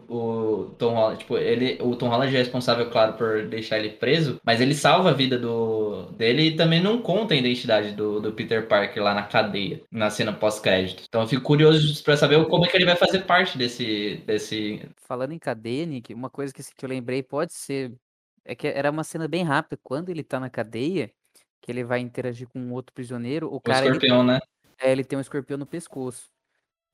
o, o Tom Holland, tipo, ele, o Tom Holland é responsável, claro, por deixar ele preso, mas ele salva a vida do dele e também não conta a identidade do, do Peter Parker lá na cadeia, na cena pós-crédito. Então eu fico curioso pra saber como é que ele vai fazer parte desse, desse Falando em cadeia, Nick, uma coisa que, assim, que eu lembrei pode ser. É que era uma cena bem rápida. Quando ele tá na cadeia, que ele vai interagir com um outro prisioneiro, o o cara. Ele, escorpião, né? é, ele tem um escorpião no pescoço.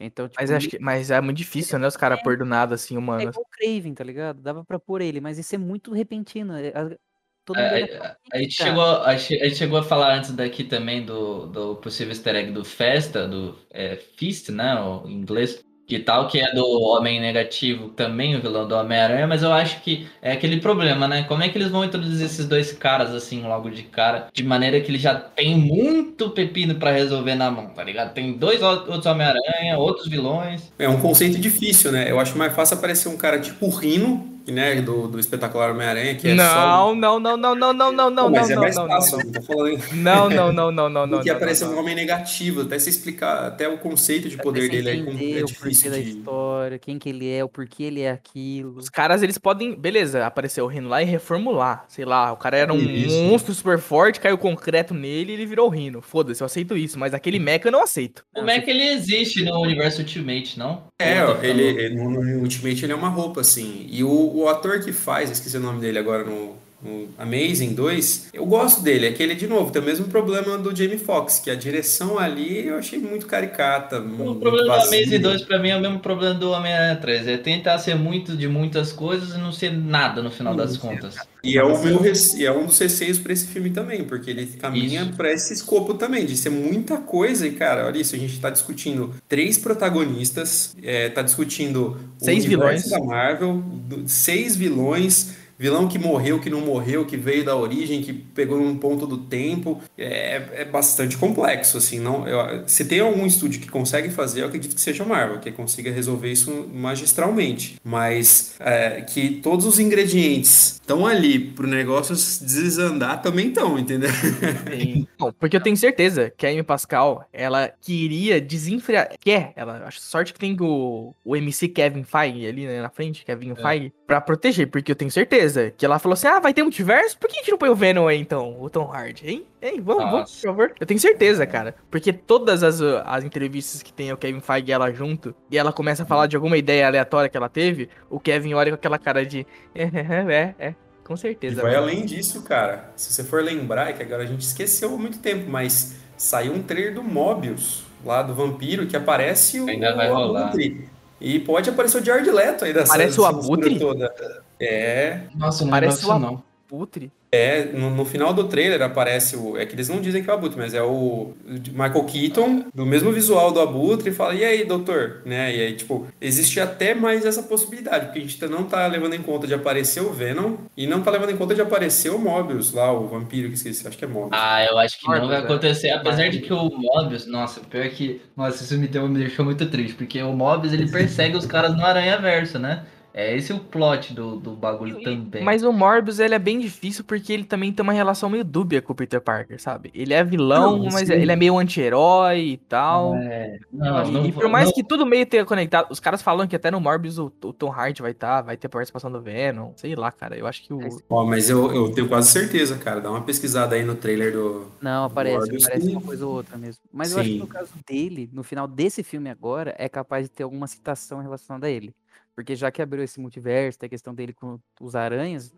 Então, tipo, Mas acho que, mas é muito difícil, né? Os caras pôr do nada assim, é humano. igual o Craven, tá ligado? Dava pra pôr ele, mas isso é muito repentino. é- a- Todo mundo É, olha é, A ele, gente, chegou, a a gente chegou a falar antes daqui também do, do possível easter egg do Festa, do é, Fist, né? O, em inglês. Que tal, que é do Homem Negativo, também o vilão do Homem-Aranha, mas eu acho que é aquele problema, né? Como é que eles vão introduzir esses dois caras assim logo de cara, de maneira que ele já tem muito pepino pra resolver na mão, tá ligado? Tem dois outros Homem-Aranha, outros vilões. É um conceito difícil, né? Eu acho mais fácil aparecer um cara tipo Rino, né? Do, do espetacular Homem-Aranha, que é só. Não, não, não, não, não, não, não, não, não, é não, mais não, fácil, não, não tô falando. não, não, não, não, não, não, não, aparecer não, um não. homem negativo, até se explicar, até o conceito de poder dele é, com- entender é o difícil da de. história, quem que ele é, o porquê ele é aquilo. Os caras, eles podem, beleza, aparecer o Rino lá e reformular. Sei lá, o cara era um Isso. monstro super forte, caiu concreto nele e ele virou o Rino. Foda-se, eu aceito isso, mas aquele mecha eu não aceito. Como é que ele existe no universo Ultimate, não? É, ele, ficando- ele- no, no Ultimate ele é uma roupa, assim. E o, o ator que faz, esqueci o nome dele agora no, no Amazing 2, eu gosto dele. É que ele, de novo, tem o mesmo problema do Jamie Foxx, que a direção ali eu achei muito caricata. O muito problema do. Amazing 2 pra mim é o mesmo problema do Homem-Aranha 3. É tentar ser muito de muitas coisas e não ser nada no final das Isso. contas. E é, o meu, e é um dos receios pra esse filme também, porque ele caminha Isso. pra esse escopo também, de ser muita coisa. E, cara, olha isso, a gente tá discutindo três protagonistas, é, tá discutindo o Seis universo vilões. da Marvel, do- seis vilões, vilão que morreu, que não morreu, que veio da origem, que pegou num ponto do tempo. É, é bastante complexo, assim. Não, eu- se tem algum estúdio que consegue fazer, eu acredito que seja a Marvel, que consiga resolver isso magistralmente. Mas é, que todos os ingredientes estão ali pro negócio desandar também estão, entendeu? Bom, porque eu tenho certeza que a Amy Pascal, ela queria desenfrear. Quer, ela. Acho sorte que tem o, o MC Kevin Feige ali né, na frente, Kevin Feige, pra proteger, porque eu tenho certeza que ela falou assim: ah, vai ter multiverso? Por que a gente não põe o Venom aí então, o Tom Hardy, hein? Hein, vamos, vamos, Nossa. por favor. Eu tenho certeza, cara. Porque todas as, as entrevistas que tem o Kevin Feige e ela junto, e ela começa a falar de alguma ideia aleatória que ela teve, o Kevin olha com aquela cara de. É, é, é. Com E certeza. vai mano." além disso, cara. Se você for lembrar, é que agora a gente esqueceu há muito tempo, mas saiu um trailer do Mobius, lá do vampiro, que aparece o, Ainda vai o rolar. Abutre. E pode aparecer o Jared Leto aí dessa Parece o Abutre? Toda. É, Nossa, não Parece lembro o disso não. Putre. é no, no final do trailer aparece o. É que eles não dizem que é o Abutre, mas é o Michael Keaton, do mesmo visual do Abutre, e fala: E aí, doutor? Né? E aí, tipo, existe até mais essa possibilidade, porque a gente não tá levando em conta de aparecer o Venom e não tá levando em conta de aparecer o Mobius lá, o vampiro que esqueci, acho que é Mobius. Ah, eu acho que não vai é. acontecer. Apesar de que o Mobius, nossa, pior que. Nossa, isso me, deu, me deixou muito triste, porque o Mobius ele persegue os caras no Aranha Verso, né? É esse o plot do, do bagulho também. Mas o Morbius, ele é bem difícil porque ele também tem uma relação meio dúbia com o Peter Parker, sabe? Ele é vilão, Não, mas sim. ele é meio anti-herói e tal. É, não, e, não e por mais não- que tudo meio tenha conectado, os caras falam que até no Morbius o, o Tom Hardy vai estar, vai ter participação do Venom, sei lá, cara. Eu acho que o. Ó, mas eu, eu tenho quase certeza, cara. Dá uma pesquisada aí no trailer do. Não, aparece, Morbius, aparece sim. uma coisa ou outra mesmo. Mas eu acho que Sim. no caso dele, no final desse filme agora, é capaz de ter alguma citação relacionada a ele. Porque já que abriu esse multiverso, tem a questão dele com os aranhas,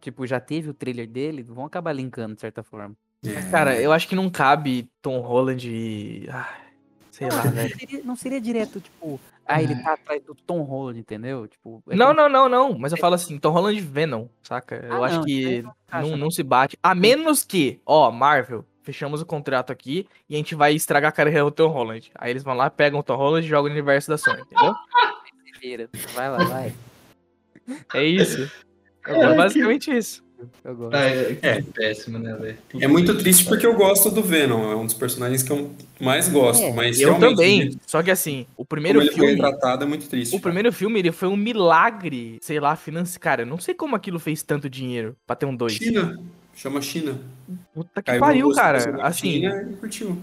tipo, já teve o trailer dele, vão acabar linkando de certa forma. É, Cara, eu acho que não cabe Tom Holland e. Ah, sei lá, não, velho. seria, não seria direto, tipo, ah, ele tá atrás do Tom Holland, entendeu? Tipo, é Não, como- não, não, não. Mas eu falo assim, Tom Holland e Venom, saca? Eu Ah, acho não, que não encaixa, não, não. não se bate. A menos que, ó, Marvel, fechamos o contrato aqui e a gente vai estragar a carreira do Tom Holland. Aí eles vão lá, pegam o Tom Holland e jogam no universo da Sony, entendeu? Vai lá, vai. É isso. É basicamente isso. Eu gosto. Ah, é, que É. péssimo, né, velho? É muito triste porque eu gosto do Venom. É um dos personagens que eu mais gosto. É, mas Eu também. Só que assim, o primeiro Como ele foi filme. retratado é muito triste. O primeiro filme, ele foi um milagre, sei lá, financeiro. Cara, eu não sei como aquilo fez tanto dinheiro pra ter um dois. China. Chama China. Puta que Caiu pariu, cara. Assim, China e curtiu.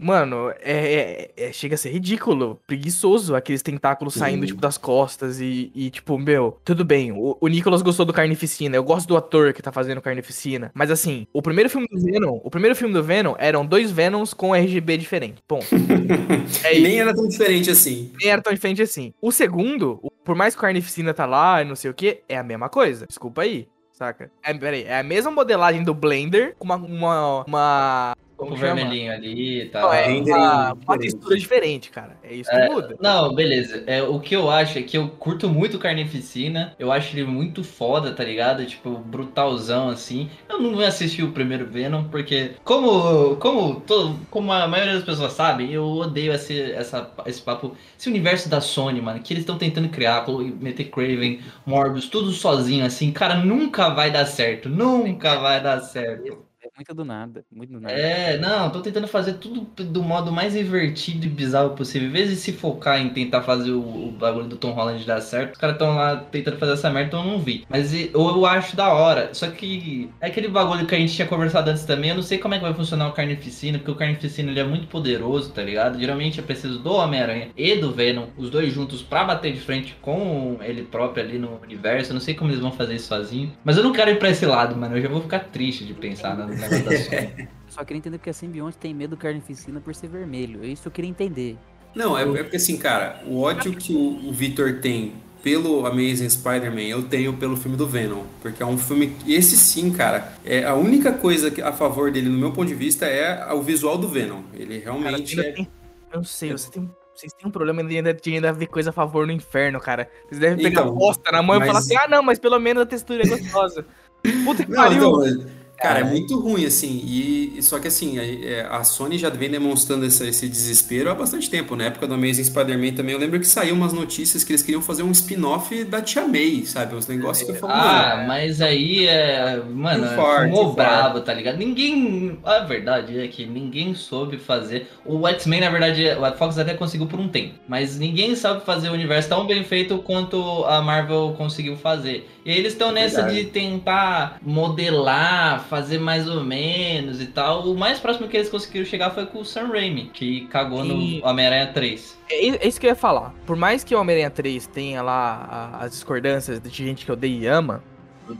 Mano, é, é- é- chega a ser ridículo, preguiçoso, aqueles tentáculos saindo, tipo, das costas e, e, tipo, meu, tudo bem, o, o Nicolas gostou do Carnificina, eu gosto do ator que tá fazendo Carnificina, mas assim, o primeiro filme do Venom, o primeiro filme do Venom eram dois Venoms com RGB diferente, ponto. É nem era tão diferente assim. nem era tão diferente assim. O segundo, por mais que o Carnificina tá lá e não sei o que, é a mesma coisa. Desculpa aí, saca? É, peraí, é a mesma modelagem do Blender com uma. uma, uma O como chama? vermelhinho ali e tal. Não, é uma, uma diferente. textura diferente, cara. É isso que É, muda. Não, beleza. É, o que eu acho é que eu curto muito o Carnificina. Eu acho ele muito foda, tá ligado? Tipo, brutalzão assim. Eu não assisti o primeiro Venom, porque, como, como, todo, como a maioria das pessoas sabe, eu odeio esse, essa, esse papo, esse universo da Sony, mano, que eles estão tentando criar, meter Craven, Morbius, tudo sozinho, assim. Cara, nunca vai dar certo. Nunca vai dar certo. Muito do nada, muito do nada. É, não, tô tentando fazer tudo do modo mais invertido e bizarro possível. Em vez de se focar em tentar fazer o, o bagulho do Tom Holland dar certo, os caras tão lá tentando fazer essa merda, então eu não vi. Mas eu, eu acho da hora. Só que é aquele bagulho que a gente tinha conversado antes também. Eu não sei como é que vai funcionar o Carnificina, porque o Carnificina ele é muito poderoso, tá ligado? Geralmente é preciso do Homem-Aranha e do Venom, os dois juntos, pra bater de frente com ele próprio ali no universo. Eu não sei como eles vão fazer isso sozinho. Mas eu não quero ir pra esse lado, mano. Eu já vou ficar triste de pensar Sony. Só queria entender porque a simbionte tem medo do carnificina por ser vermelho. Isso eu queria entender. Não, é, é porque assim, cara, o ódio que o, o Victor tem pelo Amazing Spider-Man, eu tenho pelo filme do Venom. Porque é um filme. Esse sim, cara, é a única coisa que- a favor dele, no meu ponto de vista, é o visual do Venom. Ele Cara, realmente ainda é. tem- eu não sei, você tem, vocês têm um problema de ainda, de ainda ver coisa a favor no inferno, cara. Vocês devem pegar Então, bosta na mão e mas- falar assim, ah não, mas pelo menos a textura é gostosa. Puta que Não, pariu. então, mas, cara, é muito ruim, assim. E só que assim, a, é, a Sony já vem demonstrando essa- esse desespero há bastante tempo. Na época do Amazing Spider-Man também, eu lembro que saiu umas notícias que eles queriam fazer um spin-off da Tia May, sabe? Uns negócios que eu falo, Ah, mano, mas aí é. Mano, fumou far. brabo, tá ligado? Ninguém. A verdade é que ninguém soube fazer. O X-Men, na verdade, o Fox até conseguiu por um tempo. Mas ninguém sabe fazer o universo tão bem feito quanto a Marvel conseguiu fazer. E aí eles estão nessa Verdade. de tentar modelar, fazer mais ou menos e tal. O mais próximo que eles conseguiram chegar foi com o Sam Raimi, que cagou no Homem-Aranha 3. É, é isso que eu ia falar. Por mais que o Homem-Aranha 3 tenha lá a- as discordâncias de gente que odeia e ama,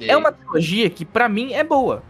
é uma trilogia que pra mim é boa.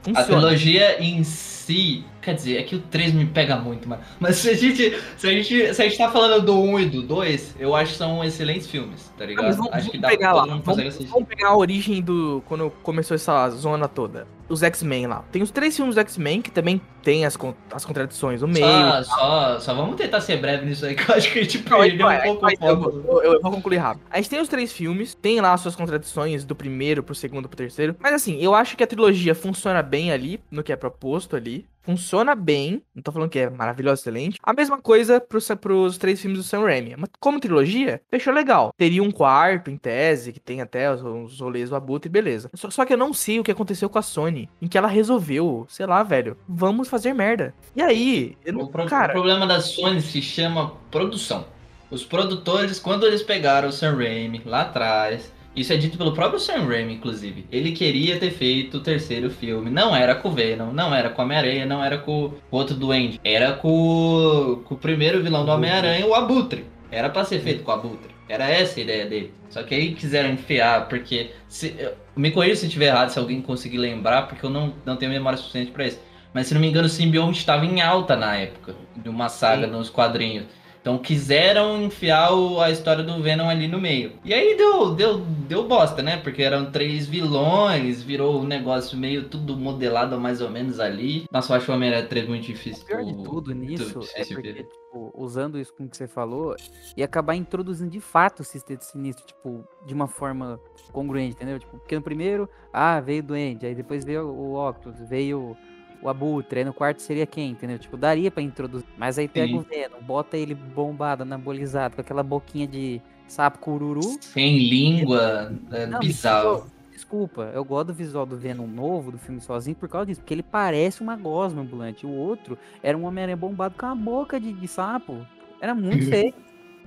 A Funciona. trilogia em si, quer dizer, é que o 3 me pega muito, mano. Mas se a gente, se a gente, se a gente tá falando do 1 e do 2, eu acho que são excelentes filmes, tá Ah, ligado? mas vamos, acho que dá pegar lá. Vamos, vamos pegar a origem do. Quando começou essa zona toda. Os X-Men lá. Tem os três filmes do X-Men que também tem as, as contradições no meio. Só, só, só vamos tentar ser breve nisso aí, que eu acho que a gente perdeu um pouco o eu, foco. vou- eu- eu vou concluir rápido. A gente tem os três filmes, tem lá as suas contradições do primeiro pro segundo pro terceiro. Mas assim, eu acho que a trilogia funciona bem ali, no que é proposto ali. Funciona bem. Não tô falando que é maravilhoso, excelente. A mesma coisa pros, pros três filmes do Sam Raimi. Mas como trilogia, fechou legal. Teria um quarto, em tese, que tem até os, os rolês do Abutre, beleza. Só, só que eu não sei o que aconteceu com a Sony. Em que ela resolveu, sei lá, velho, vamos fazer merda. E aí, eu não, O, pro- o cara, problema da Sony se chama produção. Os produtores, quando eles pegaram o Sam Raimi lá atrás, isso é dito pelo próprio Sam Raimi, inclusive. Ele queria ter feito o terceiro filme. Não era com o Venom, não era com o Homem-Aranha, não era com o outro duende. Era com, com o primeiro vilão do Homem-Aranha, o Abutre. Era pra ser feito com o Abutre. Era essa a ideia dele. Só que aí quiseram enfiar, porque. Se, me corrija se eu estiver errado, se alguém conseguir lembrar, porque eu não, não tenho memória suficiente pra isso. Mas se não me engano, o simbionte estava em alta na época, de uma saga Sim. nos quadrinhos. Então quiseram enfiar o- a história do Venom ali no meio. E aí deu, deu, deu bosta, né? Porque eram três vilões, virou um negócio meio tudo modelado mais ou menos ali. Nossa, eu acho o Homem-Aranha 3 muito difícil. O pior de muito tudo nisso é difícil porque, ver. tipo, usando isso com o que você falou, ia acabar introduzindo de fato o sistema sinistro, tipo, de uma forma congruente, entendeu? Tipo, porque no primeiro, ah, veio o Duende, aí depois veio o Octopus, veio o Abutre, aí no quarto seria quem, entendeu? Tipo, daria pra introduzir. Mas aí pega Sim. o Venom, bota ele bombado, anabolizado, com aquela boquinha de sapo cururu. Sem língua, é Não, bizarro. Desculpa, eu gosto do visual do Venom novo, do filme sozinho, por causa disso, porque ele parece uma gosma ambulante. O outro era um Homem-Aranha bombado com a boca de, de sapo. Era muito feio.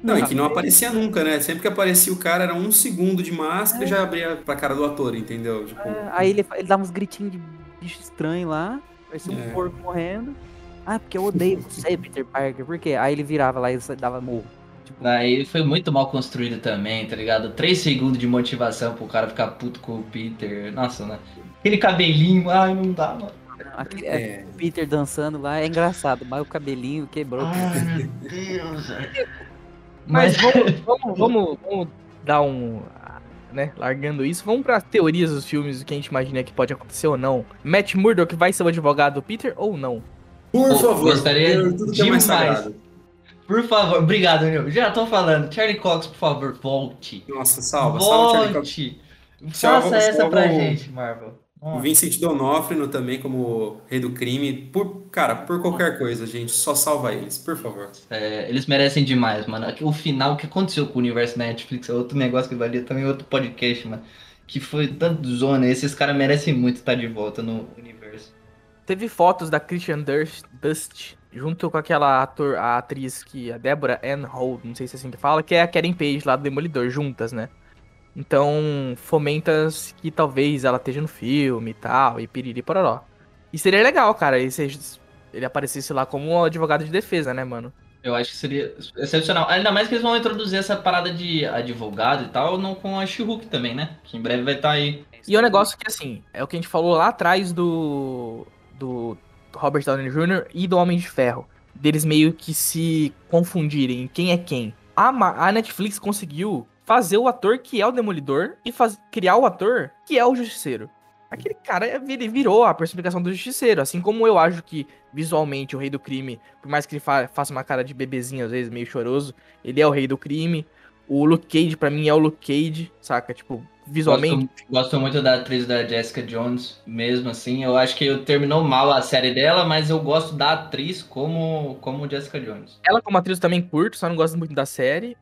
Não, e que não aparecia nunca, né? Sempre que aparecia o cara, era um segundo de máscara e já abria pra cara do ator, entendeu? Tipo, É, Aí ele, ele dava uns gritinhos de bicho estranho lá, parecia um É. porco morrendo. Ah, porque eu odeio você, Peter Parker. Por quê? Aí ele virava lá e dava morro. Daí foi muito mal construído também, tá ligado? Três segundos de motivação pro cara ficar puto com o Peter. Nossa, né? Aquele cabelinho, ai, não dá, mano. Aquele, É. o Peter dançando lá é engraçado, mas o cabelinho quebrou. Ai, meu Deus, velho. Mas vamos, vamos, vamos, vamos dar um. Né, largando isso, vamos para teorias dos filmes, o que a gente imagina que pode acontecer ou não. Matt Murdock vai ser o advogado do Peter ou não? Por Pô, favor, gostaria por tudo que é mais demais. Por favor, obrigado, meu. Já tô falando. Charlie Cox, por favor, volte. Nossa, salva, salva Charlie Cox. Volte. Faça essa salva pra o- gente, Marvel. O Vincent D'Onofrio também como rei do crime. Por, cara, por qualquer coisa, gente, só salva eles, por favor. É, eles merecem demais, mano. O final, o que aconteceu com o universo Netflix é outro negócio que valia também outro podcast, mano. Que foi tanto zona. Esses caras merecem muito estar de volta no universo. Teve fotos da Christian Durst, Dust junto com aquela ator, a atriz que a Deborah Ann Holt, não sei se é assim que fala, que é a Karen Page lá do Demolidor, juntas, né? Então, fomenta que talvez ela esteja no filme e tal, e piriri pororó. E seria legal, cara, ele, seja, ele aparecesse lá como advogado de defesa, né, mano? Eu acho que seria excepcional. Ainda mais que eles vão introduzir essa parada de advogado e tal, não com a She-Hulk também, né? Que em breve vai estar aí. E é um negócio que, assim, é o que a gente falou lá atrás do, do Robert Downey Jr. e do Homem de Ferro. Deles meio que se confundirem em quem é quem. A, Ma- a Netflix conseguiu fazer o ator que é o Demolidor e faz- criar o ator que é o Justiceiro. Aquele cara ele virou a personificação do Justiceiro. Assim como eu acho que, visualmente, o Rei do Crime, por mais que ele fa- faça uma cara de bebezinho, às vezes, meio choroso, ele é o Rei do Crime. O Luke Cage, pra mim, é o Luke Cage, saca? Tipo, visualmente. Gosto, gosto muito da atriz da Jessica Jones, mesmo assim. Eu acho que terminou mal a série dela, mas eu gosto da atriz como, como Jessica Jones. Ela como atriz eu também curto, só não gosto muito da série.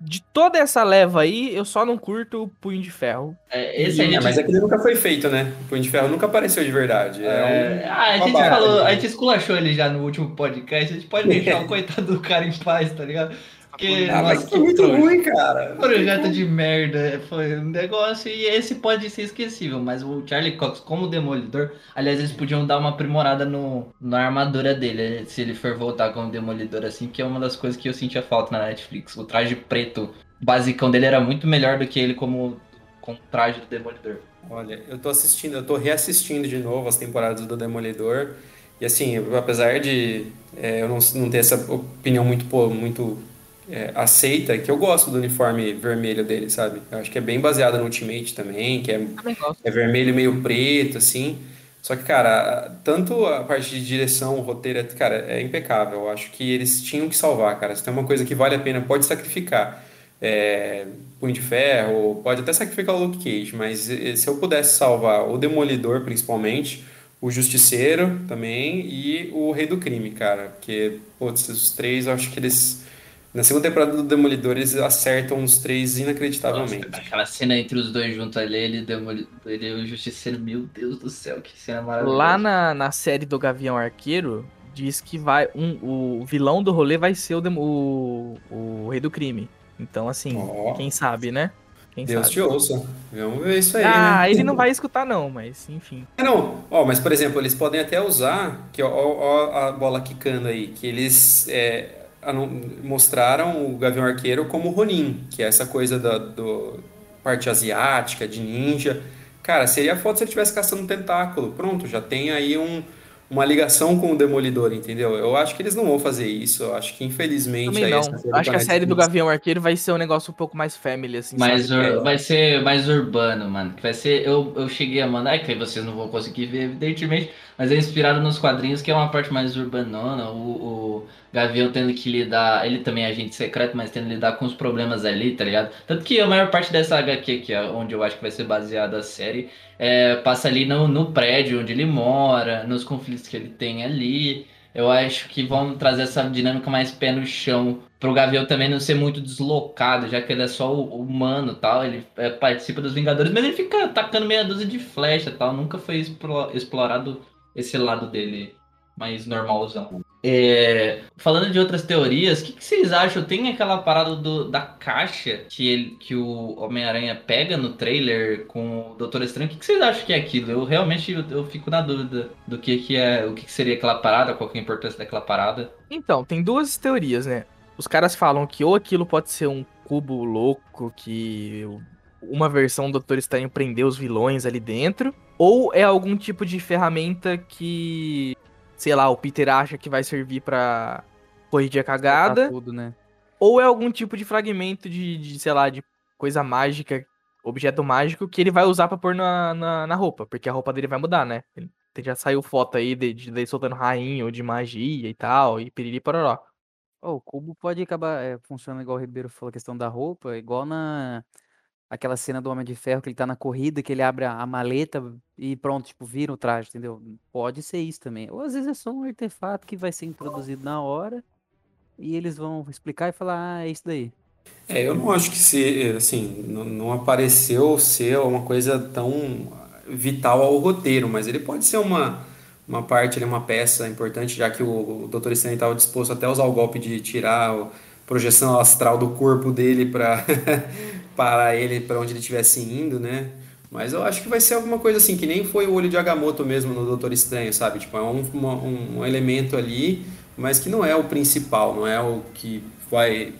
De toda essa leva aí, eu só não curto o Punho de Ferro. É, esse É, gente, mas aquele nunca foi feito, né? O Punho de Ferro nunca apareceu de verdade. É, é, um- ah, a gente barata, falou, né? a gente esculachou ele já no último podcast. A gente pode deixar o coitado do cara em paz, tá ligado? Porque, Ah, mas nossa, foi muito trouxa. ruim, cara. Projeto de merda, foi um negócio e esse pode ser esquecível, mas o Charlie Cox como Demolidor, aliás, eles podiam dar uma aprimorada no, na armadura dele, se ele for voltar como Demolidor assim, que é uma das coisas que eu sentia falta na Netflix. O traje preto basicão dele era muito melhor do que ele como com o traje do Demolidor. Olha, eu tô assistindo, eu tô reassistindo de novo as temporadas do Demolidor. E assim, apesar de é, eu não, não ter essa opinião muito, muito é, aceita, que eu gosto do uniforme vermelho dele, sabe? Eu acho que é bem baseado no Ultimate também, que é, é vermelho meio preto, assim. Só que, cara, tanto a parte de direção, o roteiro, é- cara, é impecável. Eu acho que eles tinham que salvar, cara. Se tem uma coisa que vale a pena, pode sacrificar. É, Punho de Ferro, pode até sacrificar o Luke Cage, mas se eu pudesse salvar o Demolidor, principalmente, o Justiceiro também e o Rei do Crime, cara. Porque, putz, os três, eu acho que eles. Na segunda temporada do Demolidor, eles acertam os três inacreditavelmente. Nossa, aquela cena entre os dois juntos ali, ele, Demolidor, ele e o Justiceiro, meu Deus do céu, que cena maravilhosa. Lá na, na série do Gavião Arqueiro, diz que vai um, o vilão do rolê vai ser o, demo- o, o Rei do Crime. Então, assim, Ó. quem sabe, né? Quem Deus sabe. te ouça. Vamos ver isso aí, ah, né? ele não vai escutar, não, mas enfim. É, não, ó, mas por exemplo, eles podem até usar, que ó, ó, ó a bola quicando aí, que eles é, mostraram o Gavião Arqueiro como Ronin, que é essa coisa da do, parte asiática, de ninja. Cara, seria foda se ele estivesse caçando um tentáculo. Pronto, já tem aí um, uma ligação com o Demolidor, entendeu? Eu acho que eles não vão fazer isso. Eu acho que infelizmente Também não. essa série Acho que a série do. Gavião Arqueiro vai ser um negócio um pouco mais family, assim, Mais sabe? ur- vai ser mais urbano, mano. Que vai ser. Eu, eu cheguei a mandar, é que vocês não vão conseguir ver, evidentemente, mas é inspirado nos quadrinhos, que é uma parte mais urbanona. O, o Gavião tendo que lidar. Ele também é agente secreto, mas tendo que lidar com os problemas ali, tá ligado? Tanto que a maior parte dessa HQ, que é onde eu acho que vai ser baseada a série, é, passa ali no, no prédio onde ele mora, nos conflitos que ele tem ali. Eu acho que vão trazer essa dinâmica mais pé no chão pro Gavião também não ser muito deslocado, já que ele é só humano tal, ele é, participa dos Vingadores, mas ele fica atacando meia dúzia de flecha tal, nunca foi explo- explorado esse lado dele mais normalzão. É, falando de outras teorias, o que, que vocês acham? Tem aquela parada do- da caixa que, ele, que o Homem-Aranha pega no trailer com o Doutor Estranho. O que, que vocês acham que é aquilo? Eu realmente eu, eu fico na dúvida do que, que é, o que, que seria aquela parada, qual é a importância daquela parada. Então, tem duas teorias, né? Os caras falam que ou aquilo pode ser um cubo louco que uma versão do Doutor Estranho prendeu os vilões ali dentro, ou é algum tipo de ferramenta que, sei lá, o Peter acha que vai servir pra corrigir a cagada, Tudo, né? ou é algum tipo de fragmento de, de, sei lá, de coisa mágica, objeto mágico que ele vai usar pra pôr na, na, na roupa, porque a roupa dele vai mudar, né? Ele- Já saiu foto aí de, de, dele soltando rainho de magia e tal, e piriri pororó. Ó, o cubo pode acabar é, funcionando igual o Ribeiro falou, a questão da roupa, igual na aquela cena do Homem de Ferro que ele tá na corrida, que ele abre a, a maleta e pronto, tipo, vira o traje, entendeu? Pode ser isso também. Ou às vezes é só um artefato que vai ser introduzido na hora e eles vão explicar e falar, ah, é isso daí. É, eu não acho que se, assim, não, não apareceu ser uma coisa tão vital ao roteiro, mas ele pode ser uma, uma parte, uma peça importante, já que o, o Dr. Strange estava disposto até a usar o golpe de tirar a projeção astral do corpo dele para parar ele para onde ele estivesse indo, né? Mas eu acho que vai ser alguma coisa assim, que nem foi o olho de Agamotto mesmo no Doutor Estranho, sabe? Tipo, é um, uma- um, elemento ali, mas que não é o principal, não é o que vai.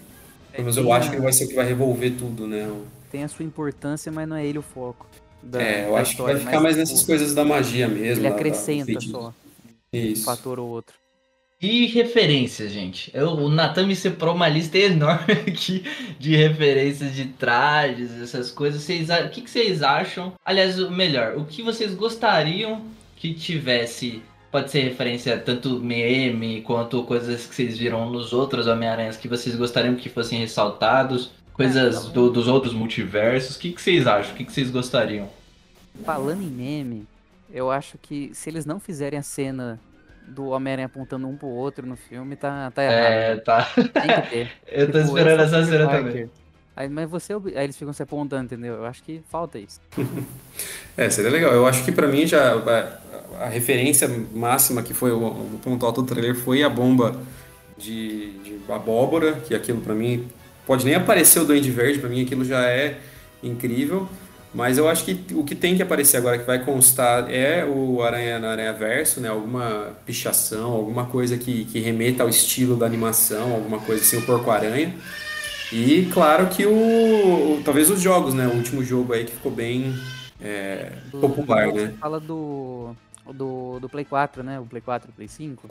Pelo menos eu acho que vai ser o que vai revolver tudo, né? Tem a sua importância, mas não é ele o foco. Da, É, eu da acho que vai história, ficar mais tipo, nessas coisas da magia mesmo. Ele da- da- acrescenta feitiço. só um fator ou outro. E referências, gente. Eu, o Natan me separou uma lista enorme aqui de referências de trajes, essas coisas. Vocês, o que, que vocês acham? Aliás, o melhor, o que vocês gostariam que tivesse? Pode ser referência tanto meme quanto coisas que vocês viram nos outros Homem-Aranhas que vocês gostariam que fossem ressaltados, coisas do- dos outros multiversos. O que, que vocês acham? O que, que vocês gostariam? Falando em meme, eu acho que se eles não fizerem a cena do Homem-Aranha apontando um pro outro no filme, tá, tá errado. É, tá. Tem que ter. Eu tô Tipo, esperando sou essa cena também. Aí, mas você, aí eles ficam se apontando, entendeu? Eu acho que falta isso. É, seria legal. Eu acho que pra mim já a, a referência máxima que foi o, o ponto alto do trailer foi a bomba de, de abóbora, que aquilo pra mim pode nem aparecer o Duende Verde, pra mim aquilo já é incrível. Mas eu acho que o que tem que aparecer agora, que vai constar, é o Aranha na Aranha Verso, né? Alguma pichação, alguma coisa que, que remeta ao estilo da animação, alguma coisa assim, o Porco-Aranha. E claro que o, o- talvez os jogos, né? O último jogo aí que ficou bem é, Do- popular, do- né? Você fala do, do, do Play 4, né? O Play 4 e o Play 5.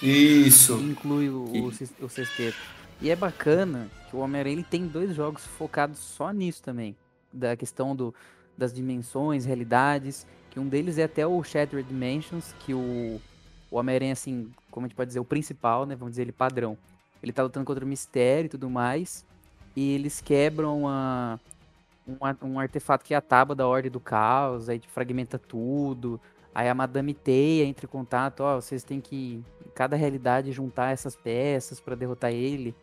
Isso. que inclui o, o, sis- o sexteto. E é bacana que o Homem-Aranha ele tem dois jogos focados só nisso também. Da questão do, das dimensões, realidades. Que um deles é até o Shattered Dimensions, que o, o Homem-Aranha, assim, como a gente pode dizer, o principal, né? Vamos dizer, ele padrão. Ele tá lutando contra o mistério e tudo mais. E eles quebram a, um, um artefato que é a tábua da Ordem do Caos, aí fragmenta tudo. Aí a Madame Teia entra em contato, ó, vocês têm que, em cada realidade, juntar essas peças pra derrotar ele.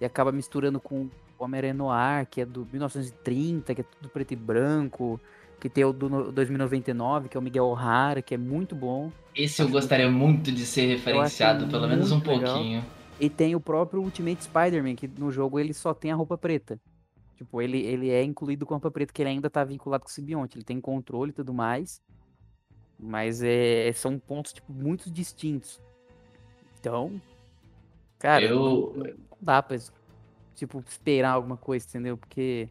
E acaba misturando com Homem-Aranha Noir, que é do 1930, que é tudo preto e branco. Que tem o do no- 2099, que é o Miguel O'Hara, que é muito bom. Esse eu gostaria muito de ser referenciado, pelo menos um legal. pouquinho. E tem o próprio Ultimate Spider-Man, que no jogo ele só tem a roupa preta. Tipo, ele, ele é incluído com a roupa preta, que ele ainda tá vinculado com o simbionte. Ele tem controle e tudo mais. Mas é, são pontos, tipo, muito distintos. Então, cara, Eu- não, não dá pra, tipo, esperar alguma coisa, entendeu? Porque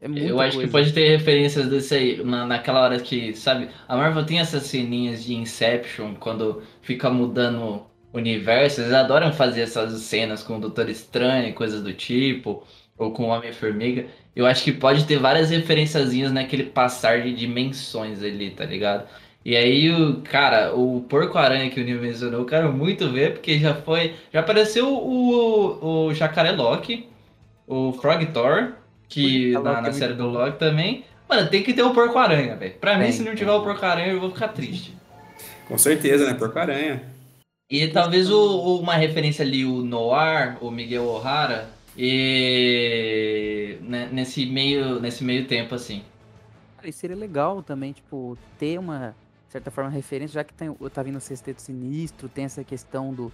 é Eu acho coisa. que pode ter referências desse aí, na, naquela hora que, sabe, a Marvel tem essas ceninhas de Inception, quando fica mudando o universo, eles adoram fazer essas cenas com o Doutor Estranho e coisas do tipo, ou com o Homem-Formiga. Eu acho que pode ter várias referenciazinhas naquele passar de dimensões ali, tá ligado? E aí, o cara, o Porco-Aranha que o Nil mencionou, eu quero muito ver, porque já foi. Já apareceu o, o Jacaré Loki, o Frog Thor, que A Loki na, é na série do. Loki também. Mano, tem que ter o Porco-Aranha, velho. Pra mim, Tem, se não tem. tiver o Porco-Aranha, eu vou ficar triste. Com certeza, né? Porco-Aranha. E talvez o, o- uma referência ali, o Noir, o Miguel O'Hara, e né, nesse meio, nesse meio tempo, assim. Cara, e seria legal também, tipo, ter uma certa forma, referência, já que tem, tá vindo o Sexteto Sinistro, tem essa questão do,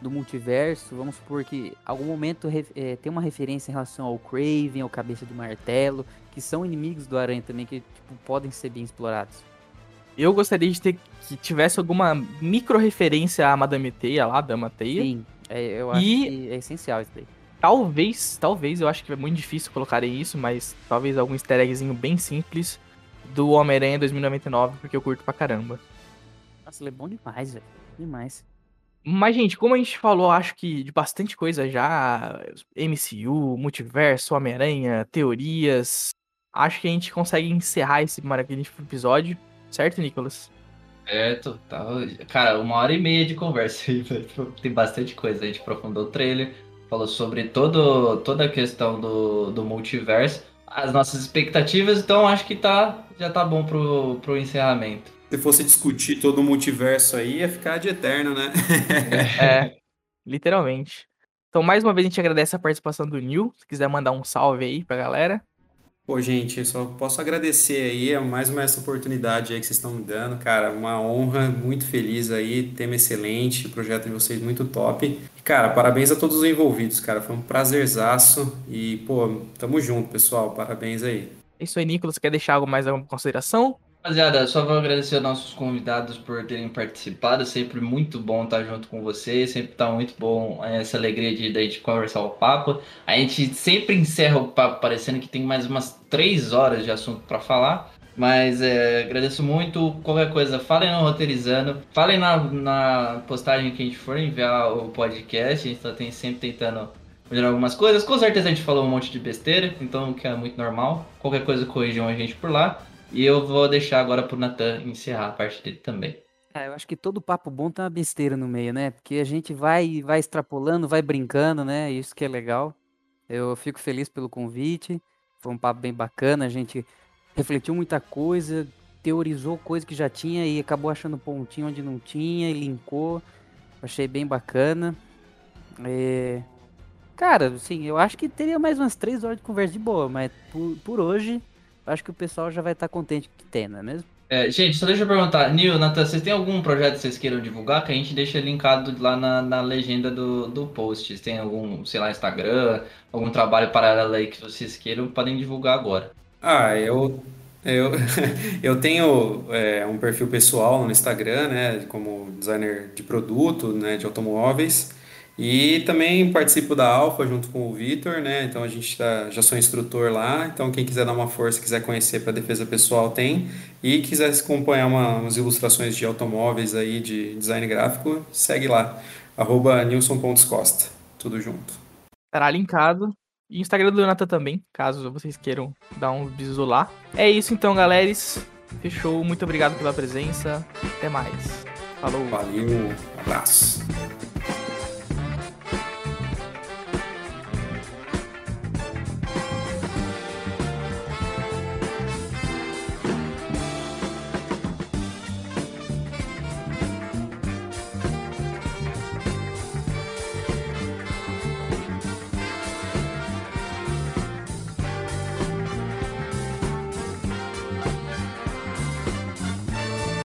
do multiverso, vamos supor que algum momento é, tem uma referência em relação ao Craven, ao Cabeça de Martelo, que são inimigos do Aranha também, que tipo, podem ser bem explorados. Eu gostaria de ter que tivesse alguma micro referência à Madame Teia lá, Dama Teia. Sim, é, eu acho E- que é essencial isso daí. Talvez, talvez, eu acho que é muito difícil colocarem isso, mas talvez algum easter eggzinho bem simples do Homem-Aranha 2099, porque eu curto pra caramba. Nossa, ele é bom demais, velho. Demais. Mas, gente, como a gente falou, acho que de bastante coisa já, MCU, multiverso, Homem-Aranha, teorias, acho que a gente consegue encerrar esse magnífico episódio, certo, Nicolas? Certo, tá. Cara, uma hora e meia de conversa aí, velho. Tem bastante coisa. A gente aprofundou o trailer, falou sobre todo, toda a questão do, do multiverso, as nossas expectativas, então acho que tá, já tá bom pro, pro encerramento. Se fosse discutir todo o multiverso aí, ia ficar de eterno, né? É, literalmente. Então, mais uma vez, a gente agradece a participação do Nil. Se quiser mandar um salve aí pra galera. Pô, gente, eu só posso agradecer aí a mais uma essa oportunidade aí que vocês estão me dando, cara, uma honra, muito feliz aí, tema excelente, projeto de vocês muito top. Cara, parabéns a todos os envolvidos, cara, foi um prazerzaço e, pô, tamo junto, pessoal, parabéns aí. É isso aí, Nicolas. Quer deixar algo mais alguma consideração? Rapaziada, só vou agradecer aos nossos convidados por terem participado. Sempre muito bom estar junto com vocês. Sempre tá muito bom eh, essa alegria de, de gente conversar o papo. A gente sempre encerra o papo parecendo que tem mais umas três horas de assunto para falar. Mas é, agradeço muito. Qualquer coisa, falem no Roteirizando. Falem na, na postagem que a gente for enviar o podcast. A gente tá tem- sempre tentando melhorar algumas coisas. Com certeza a gente falou um monte de besteira, então que é muito normal. Qualquer coisa corrijam a gente por lá. E eu vou deixar agora pro Natan encerrar a parte dele também. Ah, eu acho que todo papo bom tem uma besteira no meio, né? Porque a gente vai vai extrapolando, vai brincando, né? Isso que é legal. Eu fico feliz pelo convite. Foi um papo bem bacana, a gente refletiu muita coisa, teorizou coisa que já tinha e acabou achando pontinho onde não tinha e linkou. Achei bem bacana. É, Cara, assim, eu acho que teria mais umas três horas de conversa de boa, mas por, por hoje, acho que o pessoal já vai estar contente que tem, não é mesmo? É, gente, só deixa eu perguntar, Nil, Natan, vocês têm algum projeto que vocês queiram divulgar? Que a gente deixa linkado lá na, na legenda do, do post. Vocês têm algum, sei lá, Instagram, algum trabalho paralelo aí que vocês queiram, podem divulgar agora. Ah, eu, eu, eu tenho é, um perfil pessoal no Instagram, né, como designer de produto, né, de automóveis, e também participo da Alfa junto com o Vitor, né, então a gente tá, já sou instrutor lá, então quem quiser dar uma força, quiser conhecer para defesa pessoal tem, e quiser acompanhar uma, umas ilustrações de automóveis aí, de design gráfico, segue lá, arroba nilson.costa, tudo junto. Estará linkado. E Instagram do Leonata também, caso vocês queiram dar um bisu lá. É isso então, galera. Fechou. Muito obrigado pela presença. Até mais. Falou. Valeu, abraço.